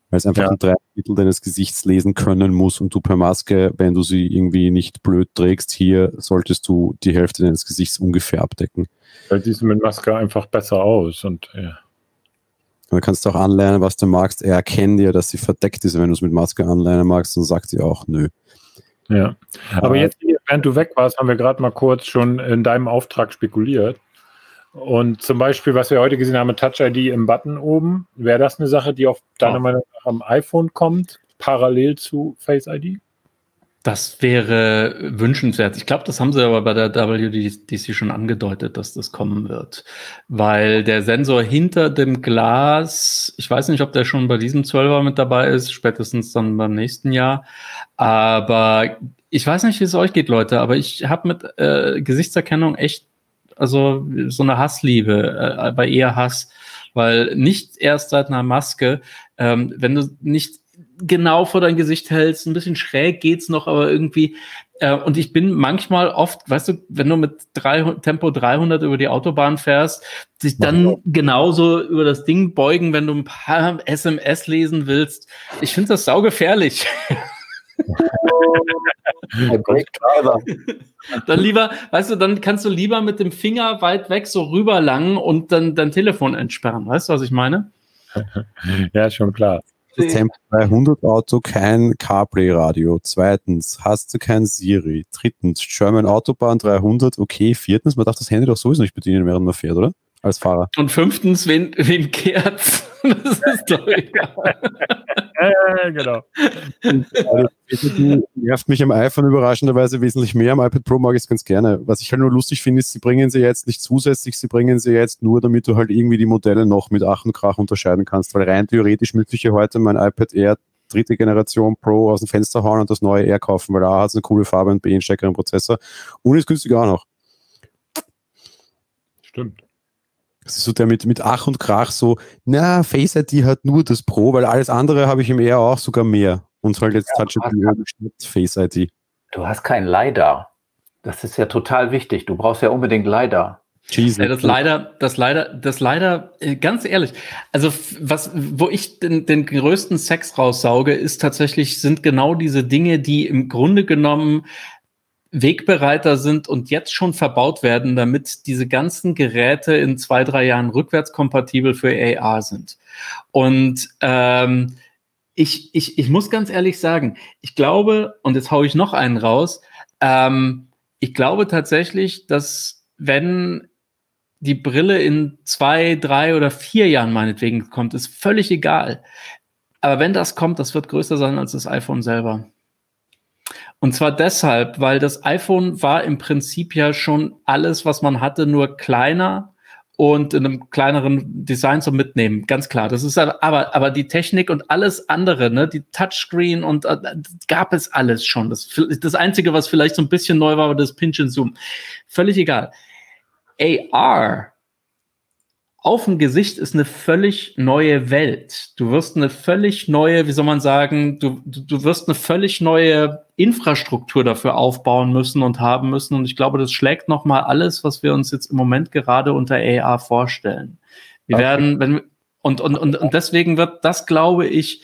weil es einfach ja. ein Dreiviertel deines Gesichts lesen können muss und du per Maske, wenn du sie irgendwie nicht blöd trägst, hier solltest du die Hälfte deines Gesichts ungefähr abdecken. Weil die sehen mit Maske einfach besser aus und ja. Du kannst auch anlernen, was du magst. Er erkennt ja, dass sie verdeckt ist. Wenn du es mit Maske anlernen magst, dann sagt sie auch nö. Ja. Aber jetzt, während du weg warst, haben wir gerade mal kurz schon in deinem Auftrag spekuliert. Und zum Beispiel, was wir heute gesehen haben, Touch ID im Button oben, wäre das eine Sache, die auf deiner oh. Meinung nach am iPhone kommt, parallel zu Face ID? Das wäre wünschenswert. Ich glaube, das haben sie aber bei der WDC schon angedeutet, dass das kommen wird. Weil der Sensor hinter dem Glas, ich weiß nicht, ob der schon bei diesem 12er mit dabei ist, spätestens dann beim nächsten Jahr. Aber ich weiß nicht, wie es euch geht, Leute, aber ich habe mit äh, Gesichtserkennung echt also so eine Hassliebe, äh, aber eher Hass, weil nicht erst seit einer Maske, ähm, wenn du nicht genau vor dein Gesicht hältst, ein bisschen schräg geht's noch, aber irgendwie äh, und ich bin manchmal oft, weißt du, wenn du mit drei, Tempo 300 über die Autobahn fährst, sich dann genauso über das Ding beugen, wenn du ein paar SMS lesen willst. Ich finde das saugefährlich. dann lieber, weißt du, dann kannst du lieber mit dem Finger weit weg so rüberlangen und dann dein Telefon entsperren. Weißt du, was ich meine? ja, schon klar. Tempo 300 Auto kein CarPlay-Radio. Zweitens, hast du kein Siri. Drittens, German Autobahn 300, okay. Viertens, man darf das Handy doch sowieso nicht bedienen, während man fährt, oder? Als Fahrer. Und fünftens, wen, wen kehrt's? Das ist doch egal. ja, genau. Nervt mich am iPhone überraschenderweise wesentlich mehr. Am iPad Pro mag ich es ganz gerne. Was ich halt nur lustig finde, ist, sie bringen sie jetzt nicht zusätzlich, sie bringen sie jetzt nur, damit du halt irgendwie die Modelle noch mit Ach und Krach unterscheiden kannst. Weil rein theoretisch müsste ich ja heute mein iPad Air dritte Generation Pro aus dem Fenster hauen und das neue Air kaufen, weil A hat es eine coole Farbe und B einen stärkeren Prozessor und ist günstiger auch noch. Stimmt. Das ist so der mit, mit Ach und Krach so, na, Face ID hat nur das Pro, weil alles andere habe ich im eher auch sogar mehr. Und halt jetzt ja, Touch ID Face ID. Du hast kein LiDAR. Das ist ja total wichtig. Du brauchst ja unbedingt LiDAR. Jesus. Ja, das leider, das leider, das leider, äh, ganz ehrlich. Also was, wo ich den, den größten Sex raussauge, ist tatsächlich sind genau diese Dinge, die im Grunde genommen Wegbereiter sind und jetzt schon verbaut werden, damit diese ganzen Geräte in zwei, drei Jahren rückwärtskompatibel für AR sind. Und ähm, ich, ich, ich muss ganz ehrlich sagen, ich glaube, und jetzt haue ich noch einen raus, ähm, ich glaube tatsächlich, dass wenn die Brille in zwei, drei oder vier Jahren meinetwegen kommt, ist völlig egal. Aber wenn das kommt, das wird größer sein als das iPhone selber. Und zwar deshalb, weil das iPhone war im Prinzip ja schon alles, was man hatte, nur kleiner und in einem kleineren Design zum Mitnehmen, ganz klar. Das ist aber, aber die Technik und alles andere, ne, die Touchscreen und äh, gab es alles schon. Das, das Einzige, was vielleicht so ein bisschen neu war, war das Pinch and Zoom. Völlig egal. AR auf dem Gesicht ist eine völlig neue Welt. Du wirst eine völlig neue, wie soll man sagen, du, du wirst eine völlig neue Infrastruktur dafür aufbauen müssen und haben müssen. Und ich glaube, das schlägt nochmal alles, was wir uns jetzt im Moment gerade unter AR vorstellen. Wir okay. werden, wenn, und, und, und, und deswegen wird das, glaube ich,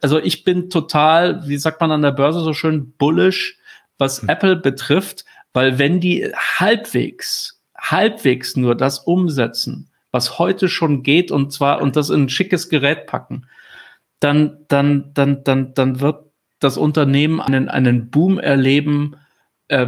also ich bin total, wie sagt man an der Börse so schön, bullish, was hm. Apple betrifft, weil wenn die halbwegs, halbwegs nur das umsetzen, was heute schon geht und zwar und das in ein schickes Gerät packen, dann, dann, dann, dann, dann wird das Unternehmen einen, einen Boom erleben, äh,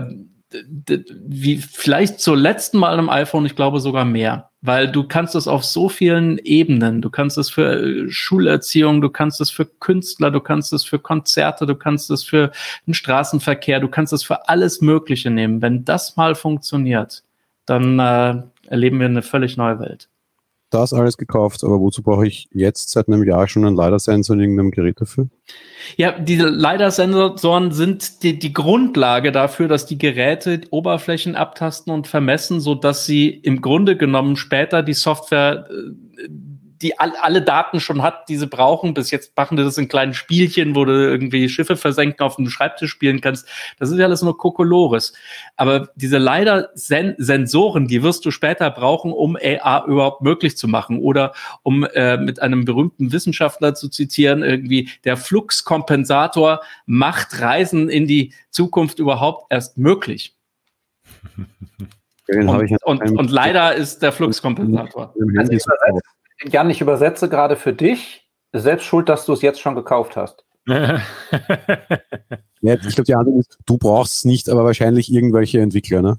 wie vielleicht zur letzten Mal im iPhone, ich glaube sogar mehr, weil du kannst es auf so vielen Ebenen, du kannst es für äh, Schulerziehung, du kannst es für Künstler, du kannst es für Konzerte, du kannst es für den Straßenverkehr, du kannst es für alles Mögliche nehmen. Wenn das mal funktioniert, dann äh, erleben wir eine völlig neue Welt das alles gekauft, aber wozu brauche ich jetzt seit einem Jahr schon einen LiDAR-Sensor in irgendeinem Gerät dafür? Ja, diese LiDAR-Sensoren sind die, die Grundlage dafür, dass die Geräte Oberflächen abtasten und vermessen, so dass sie im Grunde genommen später die Software äh, die all, alle Daten schon hat, die sie brauchen. Bis jetzt machen die das in kleinen Spielchen, wo du irgendwie Schiffe versenken auf dem Schreibtisch spielen kannst. Das ist ja alles nur Kokolores. Aber diese leider Sen Sensoren, die wirst du später brauchen, um AR überhaupt möglich zu machen. Oder um äh, mit einem berühmten Wissenschaftler zu zitieren, irgendwie der Fluxkompensator macht Reisen in die Zukunft überhaupt erst möglich. Und, und, und, leider ist der Fluxkompensator. Jan, ich übersetze gerade für dich, selbst schuld, dass du es jetzt schon gekauft hast. ja, ich glaube, die Antwort ist, du brauchst es nicht, aber wahrscheinlich irgendwelche Entwickler, ne?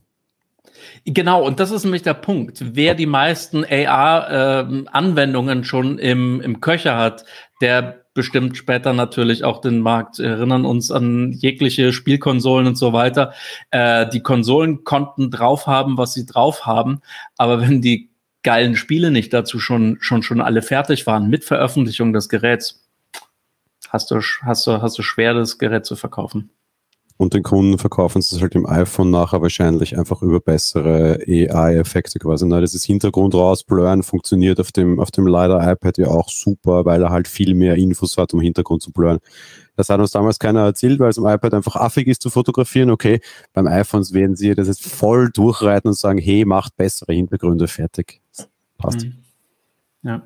Genau, und das ist nämlich der Punkt. Wer die meisten AR-Anwendungen ähm, schon im, im Köcher hat, der bestimmt später natürlich auch den Markt. erinnern uns an jegliche Spielkonsolen und so weiter. Äh, die Konsolen konnten drauf haben, was sie drauf haben, aber wenn die geilen Spiele nicht dazu schon, schon, schon alle fertig waren mit Veröffentlichung des Geräts, hast du, hast du, hast du schwer, das Gerät zu verkaufen. Und den Kunden verkaufen sie es halt im iPhone nachher wahrscheinlich einfach über bessere AI-Effekte quasi. Na, dieses Hintergrund rausblurren funktioniert auf dem, auf dem LiDAR-iPad ja auch super, weil er halt viel mehr Infos hat, um Hintergrund zu blurren. Das hat uns damals keiner erzählt, weil es im iPad einfach affig ist zu fotografieren. Okay, beim iPhones werden sie das jetzt voll durchreiten und sagen, hey, macht bessere Hintergründe fertig. Passt. Mhm. Ja.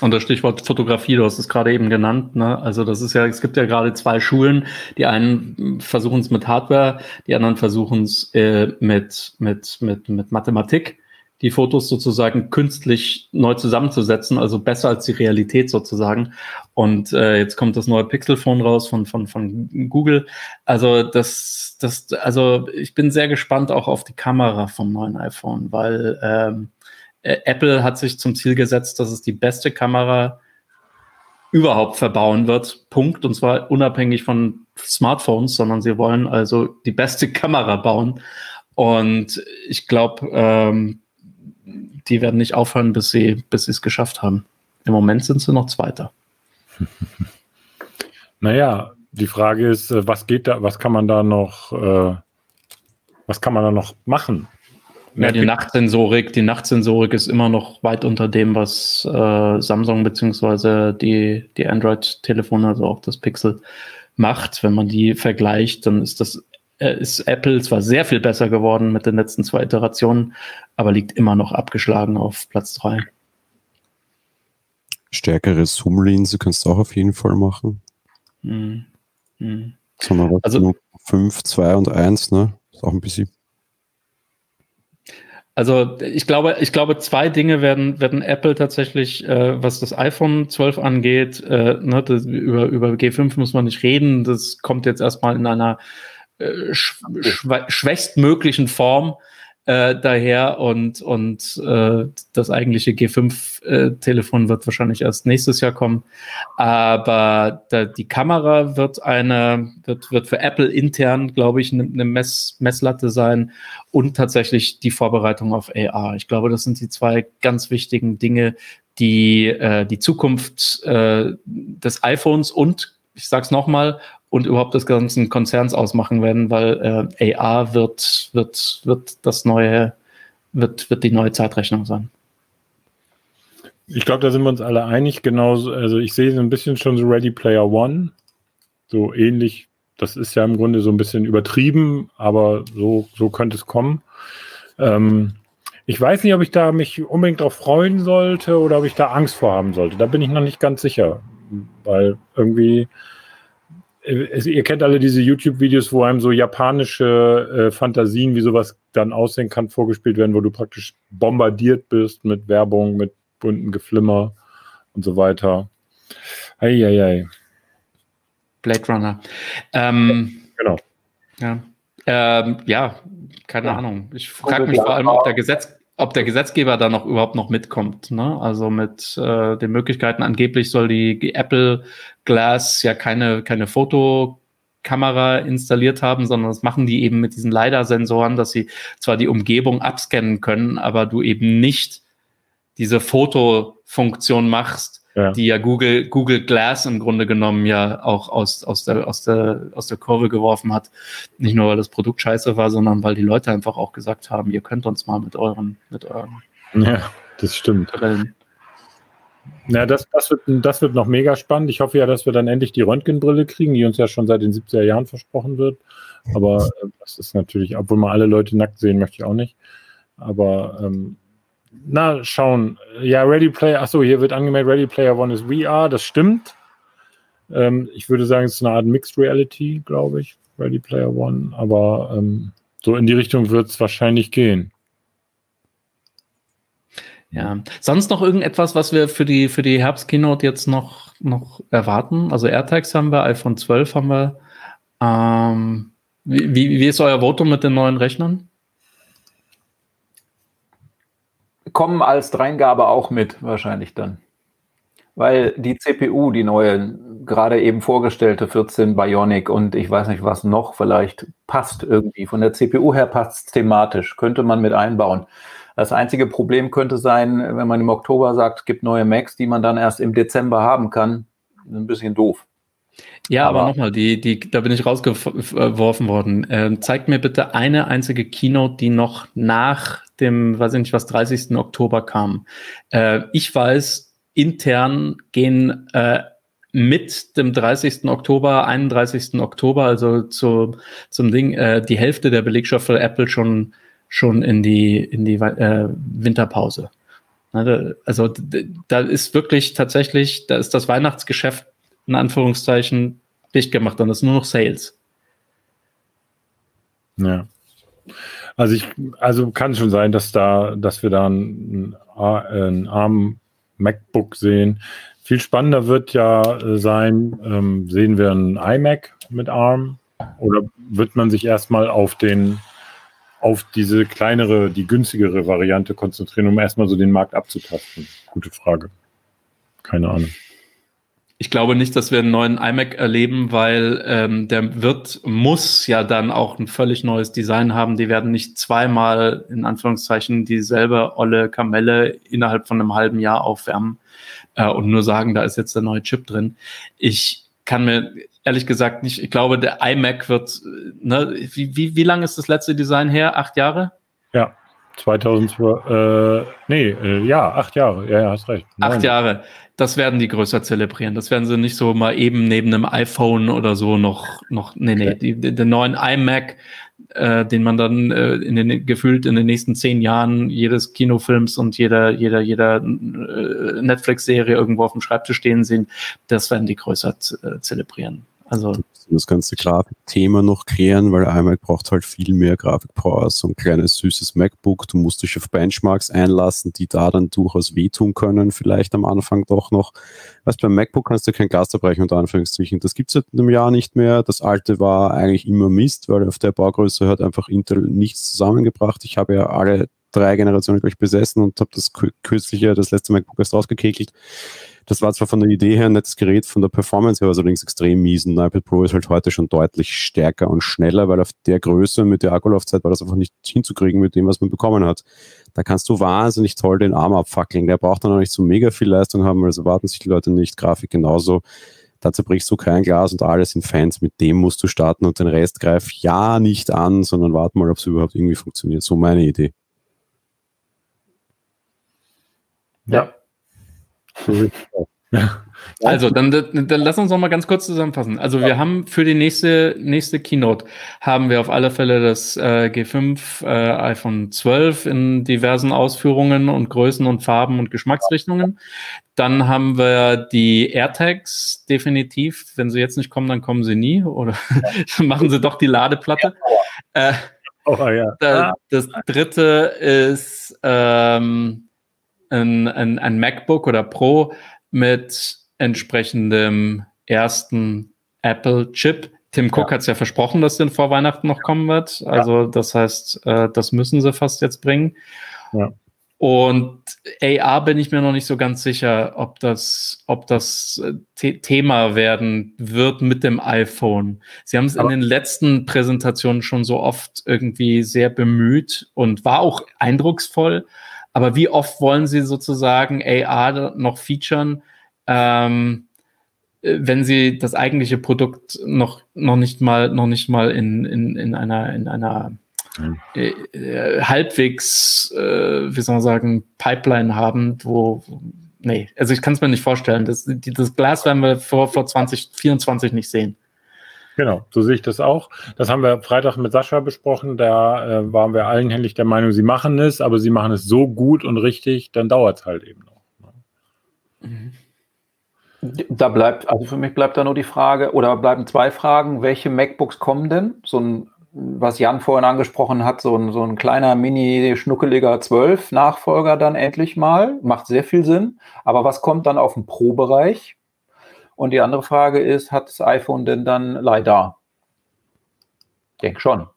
Und das Stichwort Fotografie, du hast es gerade eben genannt. Ne? Also das ist ja, es gibt ja gerade zwei Schulen. Die einen versuchen es mit Hardware, die anderen versuchen es äh, mit, mit, mit, mit Mathematik die Fotos sozusagen künstlich neu zusammenzusetzen, also besser als die Realität sozusagen. Und äh, jetzt kommt das neue Pixel-Phone raus von, von, von Google. Also das, das, also ich bin sehr gespannt auch auf die Kamera vom neuen iPhone, weil ähm, Apple hat sich zum Ziel gesetzt, dass es die beste Kamera überhaupt verbauen wird. Punkt. Und zwar unabhängig von Smartphones, sondern sie wollen also die beste Kamera bauen. Und ich glaube, ähm, die werden nicht aufhören, bis sie bis es geschafft haben. Im Moment sind sie noch Zweiter. naja, die Frage ist, äh, was geht da, was kann man da noch, äh, was kann man da noch machen? Ja, die Nachtsensorik, die Nachtsensorik ist immer noch weit unter dem, was äh, Samsung beziehungsweise die, die Android-Telefone, also auch das Pixel, macht. Wenn man die vergleicht, dann ist das äh, ist Apple zwar sehr viel besser geworden mit den letzten zwei Iterationen, aber liegt immer noch abgeschlagen auf Platz 3. Stärkere Zoom-Linse kannst du auch auf jeden Fall machen. Hm. Hm. also 5, 2 und 1, ne? Ist auch ein bisschen. Also ich glaube, ich glaube, zwei Dinge werden, werden Apple tatsächlich, äh, was das iPhone 12 angeht, äh, ne, das, über, über G5 muss man nicht reden. Das kommt jetzt erstmal in einer äh, schwächstmöglichen Form äh, daher und, und äh, das eigentliche G5-Telefon äh, wird wahrscheinlich erst nächstes Jahr kommen. Aber da, die Kamera wird eine, wird, wird für Apple intern, glaube ich, eine ne Mess, Messlatte sein und tatsächlich die Vorbereitung auf AR. Ich glaube, das sind die zwei ganz wichtigen Dinge, die äh, die Zukunft äh, des iPhones und ich sag's nochmal, und überhaupt des ganzen Konzerns ausmachen werden, weil äh, AR wird, wird, wird das neue, wird, wird die neue Zeitrechnung sein. Ich glaube, da sind wir uns alle einig. Genauso, also ich sehe so ein bisschen schon so Ready Player One. So ähnlich. Das ist ja im Grunde so ein bisschen übertrieben, aber so, so könnte es kommen. Ähm, ich weiß nicht, ob ich da mich unbedingt darauf freuen sollte oder ob ich da Angst vor haben sollte. Da bin ich noch nicht ganz sicher, weil irgendwie äh, ihr kennt alle diese YouTube-Videos, wo einem so japanische äh, Fantasien, wie sowas dann aussehen kann, vorgespielt werden, wo du praktisch bombardiert bist mit Werbung, mit bunten Geflimmer und so weiter. Eieiei. Blade Runner. Ähm, genau. Ja. Ähm, ja, keine ja. Ahnung. Ich frage mich vor allem, ob der Gesetz, ob der Gesetzgeber da noch überhaupt noch mitkommt. Ne? Also mit äh, den Möglichkeiten, angeblich soll die Apple Glass ja keine, keine Fotokamera installiert haben, sondern das machen die eben mit diesen LiDAR-Sensoren, dass sie zwar die Umgebung abscannen können, aber du eben nicht diese Fotofunktion machst, ja. die ja Google, Google Glass im Grunde genommen ja auch aus, aus, der, aus, der, aus der Kurve geworfen hat. Nicht nur, weil das Produkt scheiße war, sondern weil die Leute einfach auch gesagt haben, ihr könnt uns mal mit euren, mit euren ja, das stimmt. Brillen. Ja, das, das, wird, das wird noch mega spannend. Ich hoffe ja, dass wir dann endlich die Röntgenbrille kriegen, die uns ja schon seit den 70er Jahren versprochen wird. Aber äh, das ist natürlich, obwohl man alle Leute nackt sehen möchte ich auch nicht. Aber ähm, na, schauen. Ja, Ready Player, achso, hier wird angemeldet, Ready Player One ist VR, das stimmt. Ähm, ich würde sagen, es ist eine Art Mixed Reality, glaube ich, Ready Player One, aber ähm, so in die Richtung wird es wahrscheinlich gehen. Ja, sonst noch irgendetwas, was wir für die, für die Herbst-Keynote jetzt noch, noch erwarten? Also AirTags haben wir, iPhone 12 haben wir. Ähm, wie, wie ist euer Votum mit den neuen Rechnern? Kommen als Dreingabe auch mit, wahrscheinlich dann. Weil die CPU, die neue, gerade eben vorgestellte 14 Bionic und ich weiß nicht was noch, vielleicht passt irgendwie. Von der CPU her passt es thematisch, könnte man mit einbauen. Das einzige Problem könnte sein, wenn man im Oktober sagt, es gibt neue Macs, die man dann erst im Dezember haben kann. Ein bisschen doof. Ja, aber, aber nochmal, die, die, da bin ich rausgeworfen worden. Ähm, zeigt mir bitte eine einzige Keynote, die noch nach dem, weiß ich nicht was, 30. Oktober kam. Äh, ich weiß, intern gehen äh, mit dem 30. Oktober, 31. Oktober, also zu, zum Ding, äh, die Hälfte der Belegschaft für Apple schon, schon in die, in die äh, Winterpause. Also da ist wirklich tatsächlich, da ist das Weihnachtsgeschäft in Anführungszeichen dicht gemacht, dann ist nur noch Sales. Ja. Also ich, also kann schon sein, dass da, dass wir da ein, ein ARM MacBook sehen. Viel spannender wird ja sein, ähm, sehen wir ein iMac mit ARM oder wird man sich erstmal auf den auf diese kleinere, die günstigere Variante konzentrieren, um erstmal so den Markt abzutasten? Gute Frage. Keine Ahnung. Ich glaube nicht, dass wir einen neuen iMac erleben, weil ähm, der wird, muss ja dann auch ein völlig neues Design haben. Die werden nicht zweimal in Anführungszeichen dieselbe olle Kamelle innerhalb von einem halben Jahr aufwärmen äh, und nur sagen, da ist jetzt der neue Chip drin. Ich kann mir ehrlich gesagt nicht, ich glaube, der iMac wird, ne, wie, wie, wie lange ist das letzte Design her? Acht Jahre? Ja. 2002, äh, nee, äh, ja, acht Jahre, ja, ja, hast recht. Neun. Acht Jahre das werden die größer zelebrieren. Das werden sie nicht so mal eben neben einem iPhone oder so noch, noch, nee, nee, die, den neuen iMac, äh, den man dann äh, in den, gefühlt in den nächsten zehn Jahren jedes Kinofilms und jeder, jeder, jeder äh, Netflix-Serie irgendwo auf dem Schreibtisch stehen sehen, das werden die größer äh, zelebrieren. Also das ganze Grafikthema noch klären, weil iMac braucht halt viel mehr Grafikpower, so ein kleines süßes MacBook. Du musst dich auf Benchmarks einlassen, die da dann durchaus wehtun können, vielleicht am Anfang doch noch. Weißt, beim MacBook kannst du kein Glas zerbrechen, unter Anführungszeichen. Das gibt es seit einem Jahr nicht mehr. Das alte war eigentlich immer Mist, weil auf der Baugröße hat einfach Intel nichts zusammengebracht. Ich habe ja alle drei Generationen gleich besessen und habe das kürzliche, das letzte MacBook erst rausgekekelt. Das war zwar von der Idee her ein nettes Gerät, von der Performance her, aber allerdings extrem mies. Ein iPad Pro ist halt heute schon deutlich stärker und schneller, weil auf der Größe mit der Akkulaufzeit war das einfach nicht hinzukriegen mit dem, was man bekommen hat. Da kannst du wahnsinnig toll den Arm abfackeln. Der braucht dann auch nicht so mega viel Leistung haben, also warten sich die Leute nicht. Grafik genauso. Da zerbrichst du kein Glas und alle sind Fans. Mit dem musst du starten und den Rest greif ja nicht an, sondern warte mal, ob es überhaupt irgendwie funktioniert. So meine Idee. Ja, Also, dann, dann lass uns noch mal ganz kurz zusammenfassen. Also, wir haben für die nächste, nächste Keynote haben wir auf alle Fälle das äh, G5 äh, iPhone 12 in diversen Ausführungen und Größen und Farben und Geschmacksrichtungen. Dann haben wir die AirTags definitiv. Wenn sie jetzt nicht kommen, dann kommen sie nie oder machen sie doch die Ladeplatte. Äh, oh, ja. da, das dritte ist ähm, ein, ein, ein MacBook oder Pro mit entsprechendem ersten Apple-Chip. Tim Cook ja. hat es ja versprochen, dass den vor Weihnachten noch kommen wird. Also ja. das heißt, äh, das müssen sie fast jetzt bringen. Ja. Und AR bin ich mir noch nicht so ganz sicher, ob das, ob das äh, Thema werden wird mit dem iPhone. Sie haben es in den letzten Präsentationen schon so oft irgendwie sehr bemüht und war auch eindrucksvoll. Aber wie oft wollen Sie sozusagen AR noch featuren, ähm, wenn Sie das eigentliche Produkt noch, noch nicht mal, noch nicht mal in, in, in einer, in einer äh, äh, halbwegs, äh, wie soll man sagen, Pipeline haben, wo, nee, also ich kann es mir nicht vorstellen. Das, das Glas werden wir vor, vor 2024 nicht sehen. Genau, so sehe ich das auch. Das haben wir Freitag mit Sascha besprochen. Da äh, waren wir allenhändig der Meinung, sie machen es, aber sie machen es so gut und richtig, dann dauert es halt eben noch. Ne? Da bleibt, also für mich bleibt da nur die Frage, oder bleiben zwei Fragen, welche MacBooks kommen denn? So ein, was Jan vorhin angesprochen hat, so ein, so ein kleiner mini-schnuckeliger 12 Nachfolger dann endlich mal, macht sehr viel Sinn. Aber was kommt dann auf den Pro-Bereich? Und die andere Frage ist, hat das iPhone denn dann LiDAR? Ich denke schon.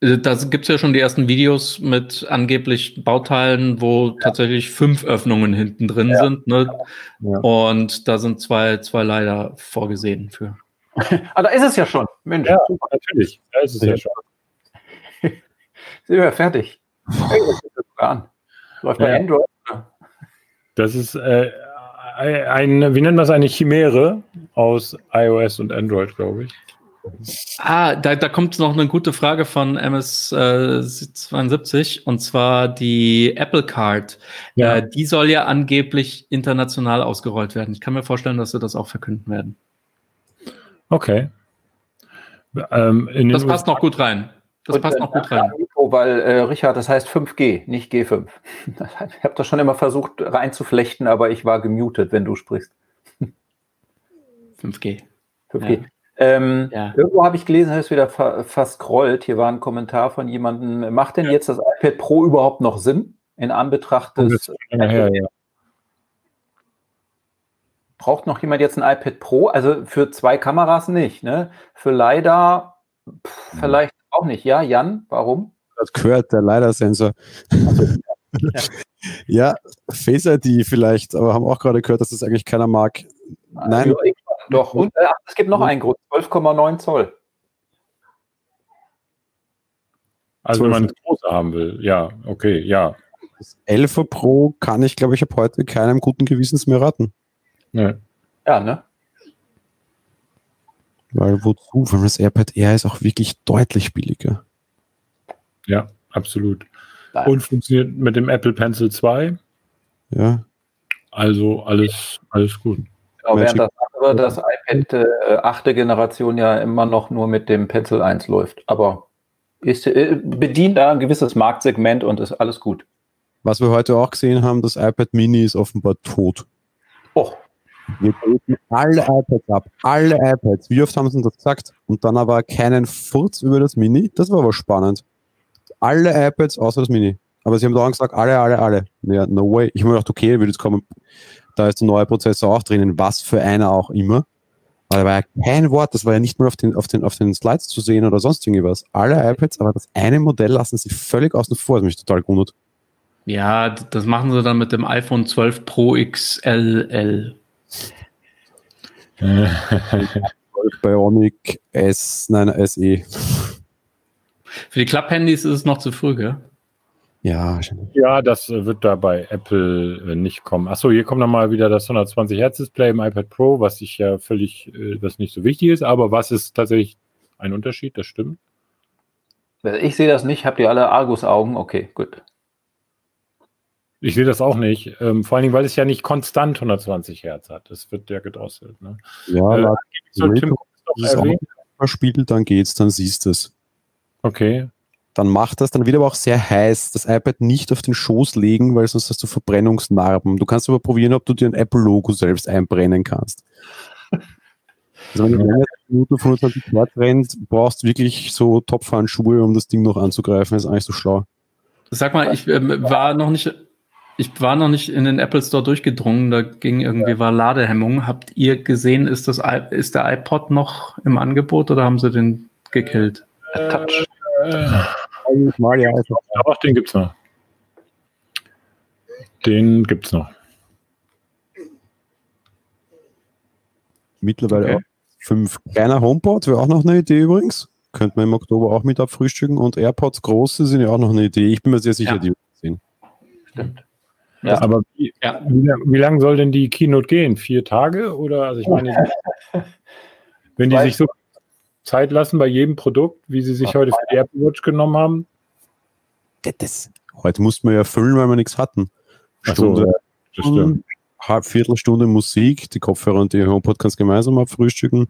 Äh, da gibt es ja schon die ersten Videos mit angeblich Bauteilen, wo ja. tatsächlich fünf Öffnungen hinten drin ja. sind. Ne? Ja. Und da sind zwei, zwei leider vorgesehen für. ah, da ist es ja schon. Mensch, ja, super. natürlich. Da ist es ja, schon. Sind wir fertig. Läuft bei Android. Das ist äh, ein, wie nennen wir es, eine Chimäre aus iOS und Android, glaube ich. Ah, da, da kommt noch eine gute Frage von MS72 äh, und zwar die Apple Card. Ja. Äh, die soll ja angeblich international ausgerollt werden. Ich kann mir vorstellen, dass sie das auch verkünden werden. Okay. Ähm, das passt noch gut rein. Das und, passt noch gut rein. Weil, äh, Richard, das heißt 5G, nicht G5. Ich habe das schon immer versucht reinzuflechten, aber ich war gemutet, wenn du sprichst. 5G. 5G. Ja. Ähm, ja. Irgendwo habe ich gelesen, habe es wieder ver verscrollt. Hier war ein Kommentar von jemandem. Macht denn ja. jetzt das iPad Pro überhaupt noch Sinn in Anbetracht des. Ja, Braucht noch jemand jetzt ein iPad Pro? Also für zwei Kameras nicht, ne? Für leider pff, hm. vielleicht auch nicht. Ja, Jan, warum? Das gehört der LiDAR-Sensor. ja, Face ID vielleicht, aber haben auch gerade gehört, dass das eigentlich keiner mag. Nein. Ich doch, und äh, es gibt noch einen Grund, 12,9 Zoll. Also wenn man große haben will, ja, okay, ja. Das 11 Pro kann ich, glaube ich, ab heute keinem guten Gewissens mehr raten. Nee. Ja, ne? Weil wozu? Weil das AirPad Air ist auch wirklich deutlich billiger. Ja, absolut. Nein. Und funktioniert mit dem Apple Pencil 2. Ja. Also alles, alles gut. Genau, während das andere, das iPad äh, achte Generation ja immer noch nur mit dem Pencil 1 läuft. Aber ist, äh, bedient da ein gewisses Marktsegment und ist alles gut. Was wir heute auch gesehen haben, das iPad Mini ist offenbar tot. Oh. Wir treten alle iPads ab. Alle iPads. Wie oft haben sie das gesagt? Und dann aber keinen Furz über das Mini. Das war aber spannend. Alle iPads außer das Mini. Aber sie haben da gesagt, alle, alle, alle. Ja, no way. Ich habe mir gedacht, okay, wird jetzt kommen da ist der neue Prozessor auch drinnen, was für einer auch immer. Aber da war ja kein Wort, das war ja nicht mal auf den, auf den, auf den Slides zu sehen oder sonst irgendwas. Alle iPads, aber das eine Modell lassen sie völlig außen vor, das mich total gewundert. Ja, das machen sie dann mit dem iPhone 12 Pro XLL. Bionic S, nein, SE. Für die Klapp-Handys ist es noch zu früh, gell? Ja, ja, das wird da bei Apple äh, nicht kommen. Achso, hier kommt nochmal wieder das 120 Hertz Display im iPad Pro, was ich ja völlig, äh, was nicht so wichtig ist, aber was ist tatsächlich ein Unterschied, das stimmt. Ich sehe das nicht, habt ihr alle Argus-Augen? Okay, gut. Ich sehe das auch nicht. Ähm, vor allen Dingen, weil es ja nicht konstant 120 Hertz hat. Das wird ja gedrosselt. Ne? Ja, Äh, äh, soll Tim das ist auch ein Spiel, dann geht's, dann siehst du es. Okay. Dann macht das, dann wird aber auch sehr heiß. Das iPad nicht auf den Schoß legen, weil sonst hast du Verbrennungsnarben. Du kannst aber probieren, ob du dir ein Apple-Logo selbst einbrennen kannst. Also wenn du eine Minute 25 Grad rennst, brauchst du wirklich so Topfhandschuhe, um das Ding noch anzugreifen. Das ist eigentlich so schlau. Sag mal, ich ähm, war noch nicht, ich war noch nicht in den Apple Store durchgedrungen. Da ging irgendwie war Ladehemmung. Habt ihr gesehen, ist das ist der iPod noch im Angebot oder haben sie den gekillt? Touch. Äh, Mal ja, also doch, den gibt's noch. Den gibt's noch. mittlerweile Okay. auch fünf. Kleiner HomePod wäre auch noch eine Idee übrigens. Könnte man im Oktober auch mit abfrühstücken. Und AirPods große sind ja auch noch eine Idee. Ich bin mir sehr sicher, Ja. die sehen. Stimmt. Ja, aber wie, Ja. wie, lang- wie lang soll denn die Keynote gehen? Vier Tage? Oder also ich meine, wenn die sich so Zeit lassen bei jedem Produkt, wie sie sich heute für die Apple Watch genommen haben. Das, heute mussten wir ja füllen, weil wir nichts hatten. Ach so, Stunde, ja, das stimmt. halb Viertelstunde Musik, die Kopfhörer und die HomePod kannst gemeinsam abfrühstücken.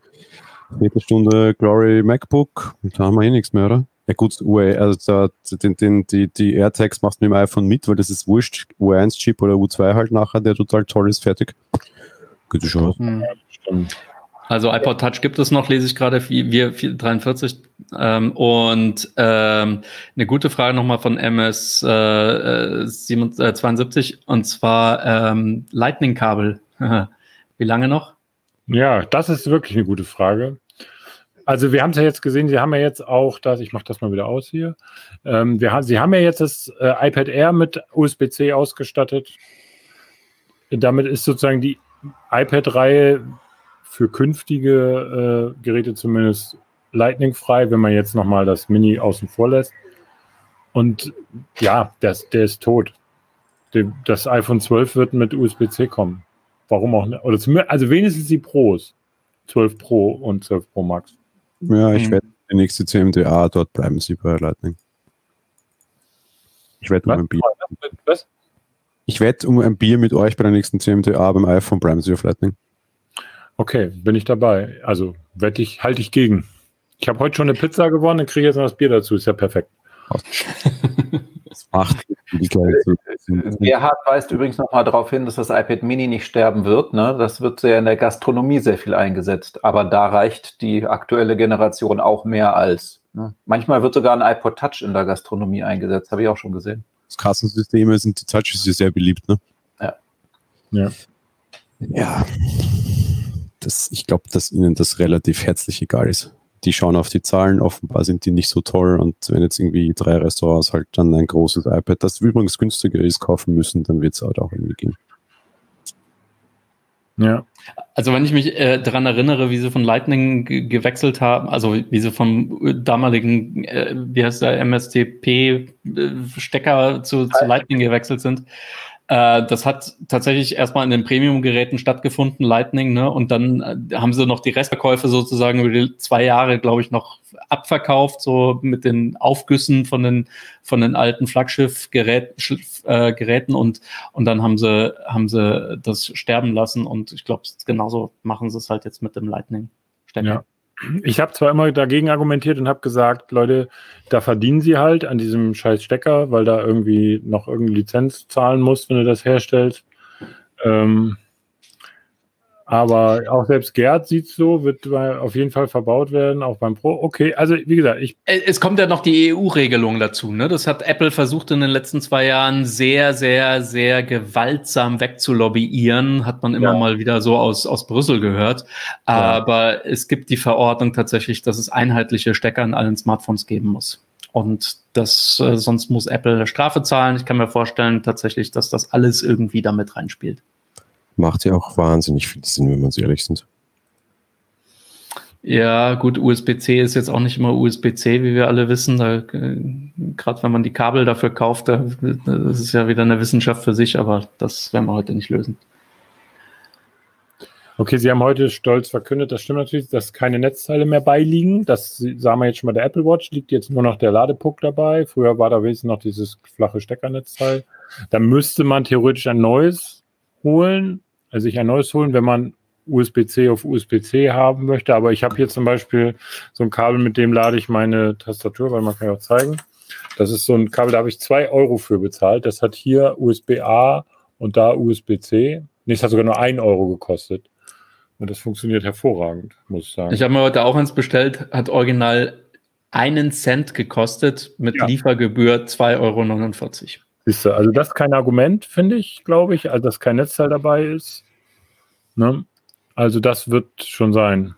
Viertelstunde Glory MacBook, da haben wir eh nichts mehr, oder? Ja gut, UE, also da, den, den, die, die AirTags machst du mit dem iPhone mit, weil das ist wurscht, U1-Chip oder U2 halt nachher, der total toll ist, fertig. Gute Chance. stimmt. Also iPod Touch gibt es noch, lese ich gerade, wir wir- 43. Ähm, und ähm, eine gute Frage nochmal von MS äh, äh, 77, äh, 72 und zwar ähm, Lightning-Kabel. Wie lange noch? Ja, das ist wirklich eine gute Frage. Also wir haben es ja jetzt gesehen, Sie haben ja jetzt auch das, ich mache das mal wieder aus hier. Ähm, wir Sie haben ja jetzt das äh, iPad Air mit USB-C ausgestattet. Damit ist sozusagen die iPad-Reihe für künftige äh, Geräte zumindest Lightning-frei, wenn man jetzt nochmal das Mini außen vor lässt. Und ja, das, der ist tot. Das iPhone 12 wird mit USB-C kommen. Warum auch nicht? Oder zumindest, also wenigstens die Pros. 12 Pro und 12 Pro Max. Ja, ich Mhm. werde die nächste CMDA, dort bleiben sie bei Lightning. Ich wette um ein Bier. Was? Ich wette um ein Bier mit euch bei der nächsten CMDA beim iPhone bleiben sie auf Lightning. Okay, bin ich dabei. Also wette ich, halte ich gegen. Ich habe heute schon eine Pizza gewonnen, dann kriege ich jetzt noch das Bier dazu. Ist ja perfekt. Das macht die. Gerhard weist übrigens nochmal darauf hin, dass das iPad Mini nicht sterben wird. Ne? Das wird ja in der Gastronomie sehr viel eingesetzt. Aber da reicht die aktuelle Generation auch mehr als. Ne? Manchmal wird sogar ein iPod Touch in der Gastronomie eingesetzt, habe ich auch schon gesehen. Das Kassensysteme sind die Touches sehr beliebt, ne? Ja. Ja. Ja. Das, ich glaube, dass ihnen das relativ herzlich egal ist. Die schauen auf die Zahlen, offenbar sind die nicht so toll und wenn jetzt irgendwie drei Restaurants halt dann ein großes iPad, das übrigens günstiger ist, kaufen müssen, dann wird es halt auch irgendwie gehen. Ja. Also wenn ich mich äh, daran erinnere, wie sie von Lightning ge- gewechselt haben, also wie sie vom äh, damaligen, äh, wie heißt der, MSTP-Stecker zu, zu Lightning gewechselt sind, äh, das hat tatsächlich erstmal in den Premium-Geräten stattgefunden, Lightning, ne? Und dann äh, haben sie noch die Restverkäufe sozusagen über die zwei Jahre, glaube ich, noch abverkauft, so mit den Aufgüssen von den von den alten Flaggschiff-Geräten äh, Geräten und und dann haben sie, haben sie das sterben lassen und ich glaube, genauso machen sie es halt jetzt mit dem Lightning-Stecker. Ja. Ich habe zwar immer dagegen argumentiert und habe gesagt, Leute, da verdienen sie halt an diesem scheiß Stecker, weil da irgendwie noch irgendeine Lizenz zahlen musst, wenn du das herstellst. Ähm, aber auch selbst Gerd sieht es so, wird auf jeden Fall verbaut werden, auch beim Pro. Okay, also wie gesagt, ich Äh, Es kommt ja noch die EU-Regelung dazu. Ne? Das hat Apple versucht in den letzten zwei Jahren sehr, sehr, sehr gewaltsam wegzulobbyieren. Hat man immer Ja. mal wieder so aus, aus Brüssel gehört. Aber es gibt die Verordnung tatsächlich, dass es einheitliche Stecker in allen Smartphones geben muss. Und das, äh, sonst muss Apple Strafe zahlen. Ich kann mir vorstellen tatsächlich, dass das alles irgendwie damit reinspielt. Macht ja auch wahnsinnig viel Sinn, wenn wir uns ehrlich sind. Ja, gut, USB-C ist jetzt auch nicht immer USB-C, wie wir alle wissen. Äh, Gerade wenn man die Kabel dafür kauft, da, das ist ja wieder eine Wissenschaft für sich, aber das werden wir heute nicht lösen. Okay, Sie haben heute stolz verkündet, das stimmt natürlich, dass keine Netzteile mehr beiliegen. Das sagen wir jetzt schon mal, der Apple Watch liegt jetzt nur noch der Ladepuck dabei. Früher war da wenigstens noch dieses flache Steckernetzteil. Da müsste man theoretisch ein neues holen, sich ein neues holen, wenn man USB-C auf USB-C haben möchte. Aber ich habe hier zum Beispiel so ein Kabel, mit dem lade ich meine Tastatur, weil man kann ja auch zeigen. Das ist so ein Kabel, da habe ich zwei Euro für bezahlt. Das hat hier USB-A und da USB-C. Nee, es hat sogar nur ein Euro gekostet. Und das funktioniert hervorragend, muss ich sagen. Ich habe mir heute auch eins bestellt, hat original einen Cent gekostet, mit ja. Liefergebühr 2,49 Euro. Siehst du, also das ist kein Argument, finde ich, glaube ich, also dass kein Netzteil dabei ist. Ne? Also das wird schon sein.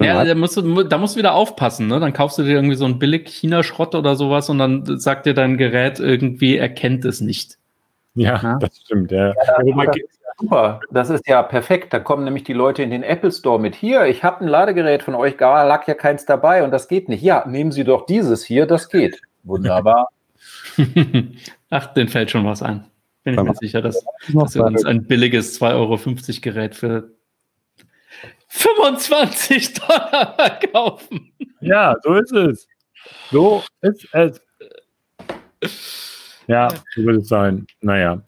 Ja, da musst, du, da musst du wieder aufpassen, ne? Dann kaufst du dir irgendwie so einen billig China-Schrott oder sowas und dann sagt dir dein Gerät irgendwie, erkennt es nicht. Ja, ja? das stimmt. Ja. ja das ist super, das ist ja perfekt. Da kommen nämlich die Leute in den Apple Store mit. Hier, ich habe ein Ladegerät von euch, da lag ja keins dabei und das geht nicht. Ja, nehmen Sie doch dieses hier, das geht. Wunderbar. Ach, den fällt schon was ein. Bin ich mir sicher, dass, dass wir uns ein billiges 2,50 Euro Gerät für 25 Dollar verkaufen. Ja, so ist es. So ist es. Ja, so wird es sein. Naja.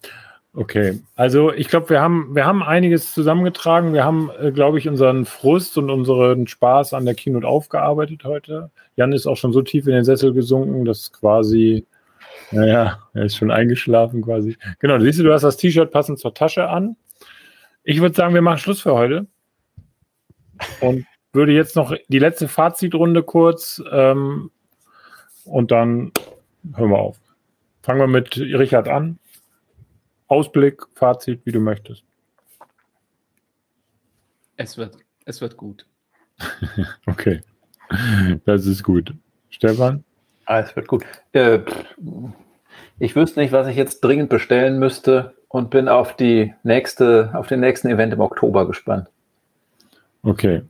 Okay, also ich glaube, wir haben, wir haben einiges zusammengetragen. Wir haben, äh, glaube ich, unseren Frust und unseren Spaß an der Keynote aufgearbeitet heute. Jan ist auch schon so tief in den Sessel gesunken, dass quasi, naja, er ist schon eingeschlafen quasi. Genau, siehst du, du hast das T-Shirt passend zur Tasche an. Ich würde sagen, wir machen Schluss für heute. Und würde jetzt noch die letzte Fazitrunde kurz ähm, und dann hören wir auf. Fangen wir mit Richard an. Ausblick, Fazit, wie du möchtest. Es wird, es wird gut. okay, das ist gut. Stefan? Ah, es wird gut. Äh, ich wüsste nicht, was ich jetzt dringend bestellen müsste und bin auf die nächste, auf den nächsten Event im Oktober gespannt. Okay.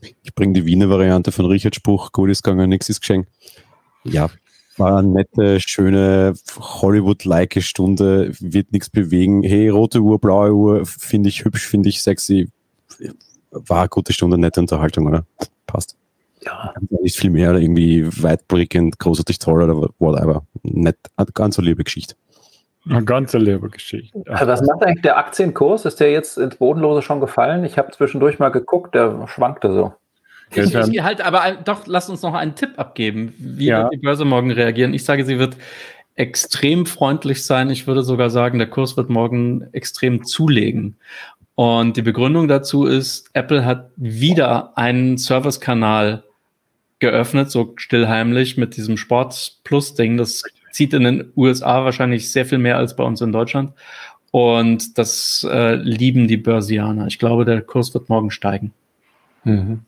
Ich bringe die Wiener Variante von Richard Spruch, gut ist gegangen, nichts ist geschenkt. Ja, war eine nette, schöne, Hollywood-like Stunde, wird nichts bewegen. Hey, rote Uhr, blaue Uhr, finde ich hübsch, finde ich sexy. War eine gute Stunde, nette Unterhaltung, oder? Passt. Ja. Nicht viel mehr, irgendwie weitblickend, großartig toll oder whatever. Nett, ganz so liebe Geschichte. Eine ganze Lebergeschichte. Also was macht eigentlich der Aktienkurs? Ist der jetzt ins Bodenlose schon gefallen? Ich habe zwischendurch mal geguckt, der schwankte so. Ich, ich halt, aber doch, lass uns noch einen Tipp abgeben, wie ja. wird die Börse morgen reagieren. Ich sage, sie wird extrem freundlich sein. Ich würde sogar sagen, der Kurs wird morgen extrem zulegen. Und die Begründung dazu ist, Apple hat wieder einen Servicekanal geöffnet, so stillheimlich mit diesem Sport Plus Ding. Das zieht in den USA wahrscheinlich sehr viel mehr als bei uns in Deutschland. Und das äh, lieben die Börsianer. Ich glaube, der Kurs wird morgen steigen. Mhm.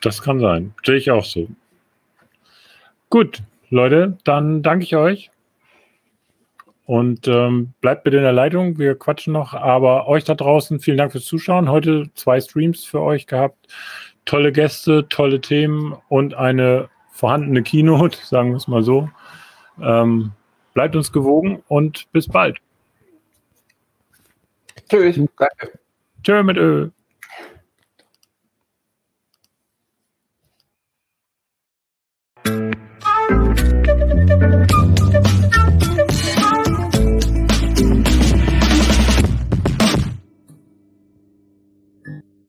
Das kann sein. Sehe ich auch so. Gut, Leute, dann danke ich euch. Und ähm, bleibt bitte in der Leitung. Wir quatschen noch. Aber euch da draußen, vielen Dank fürs Zuschauen. Heute zwei Streams für euch gehabt. Tolle Gäste, tolle Themen und eine vorhandene Keynote, sagen wir es mal so. Ähm, bleibt uns gewogen und bis bald. Tschüss. Danke. Tschö mit Ö.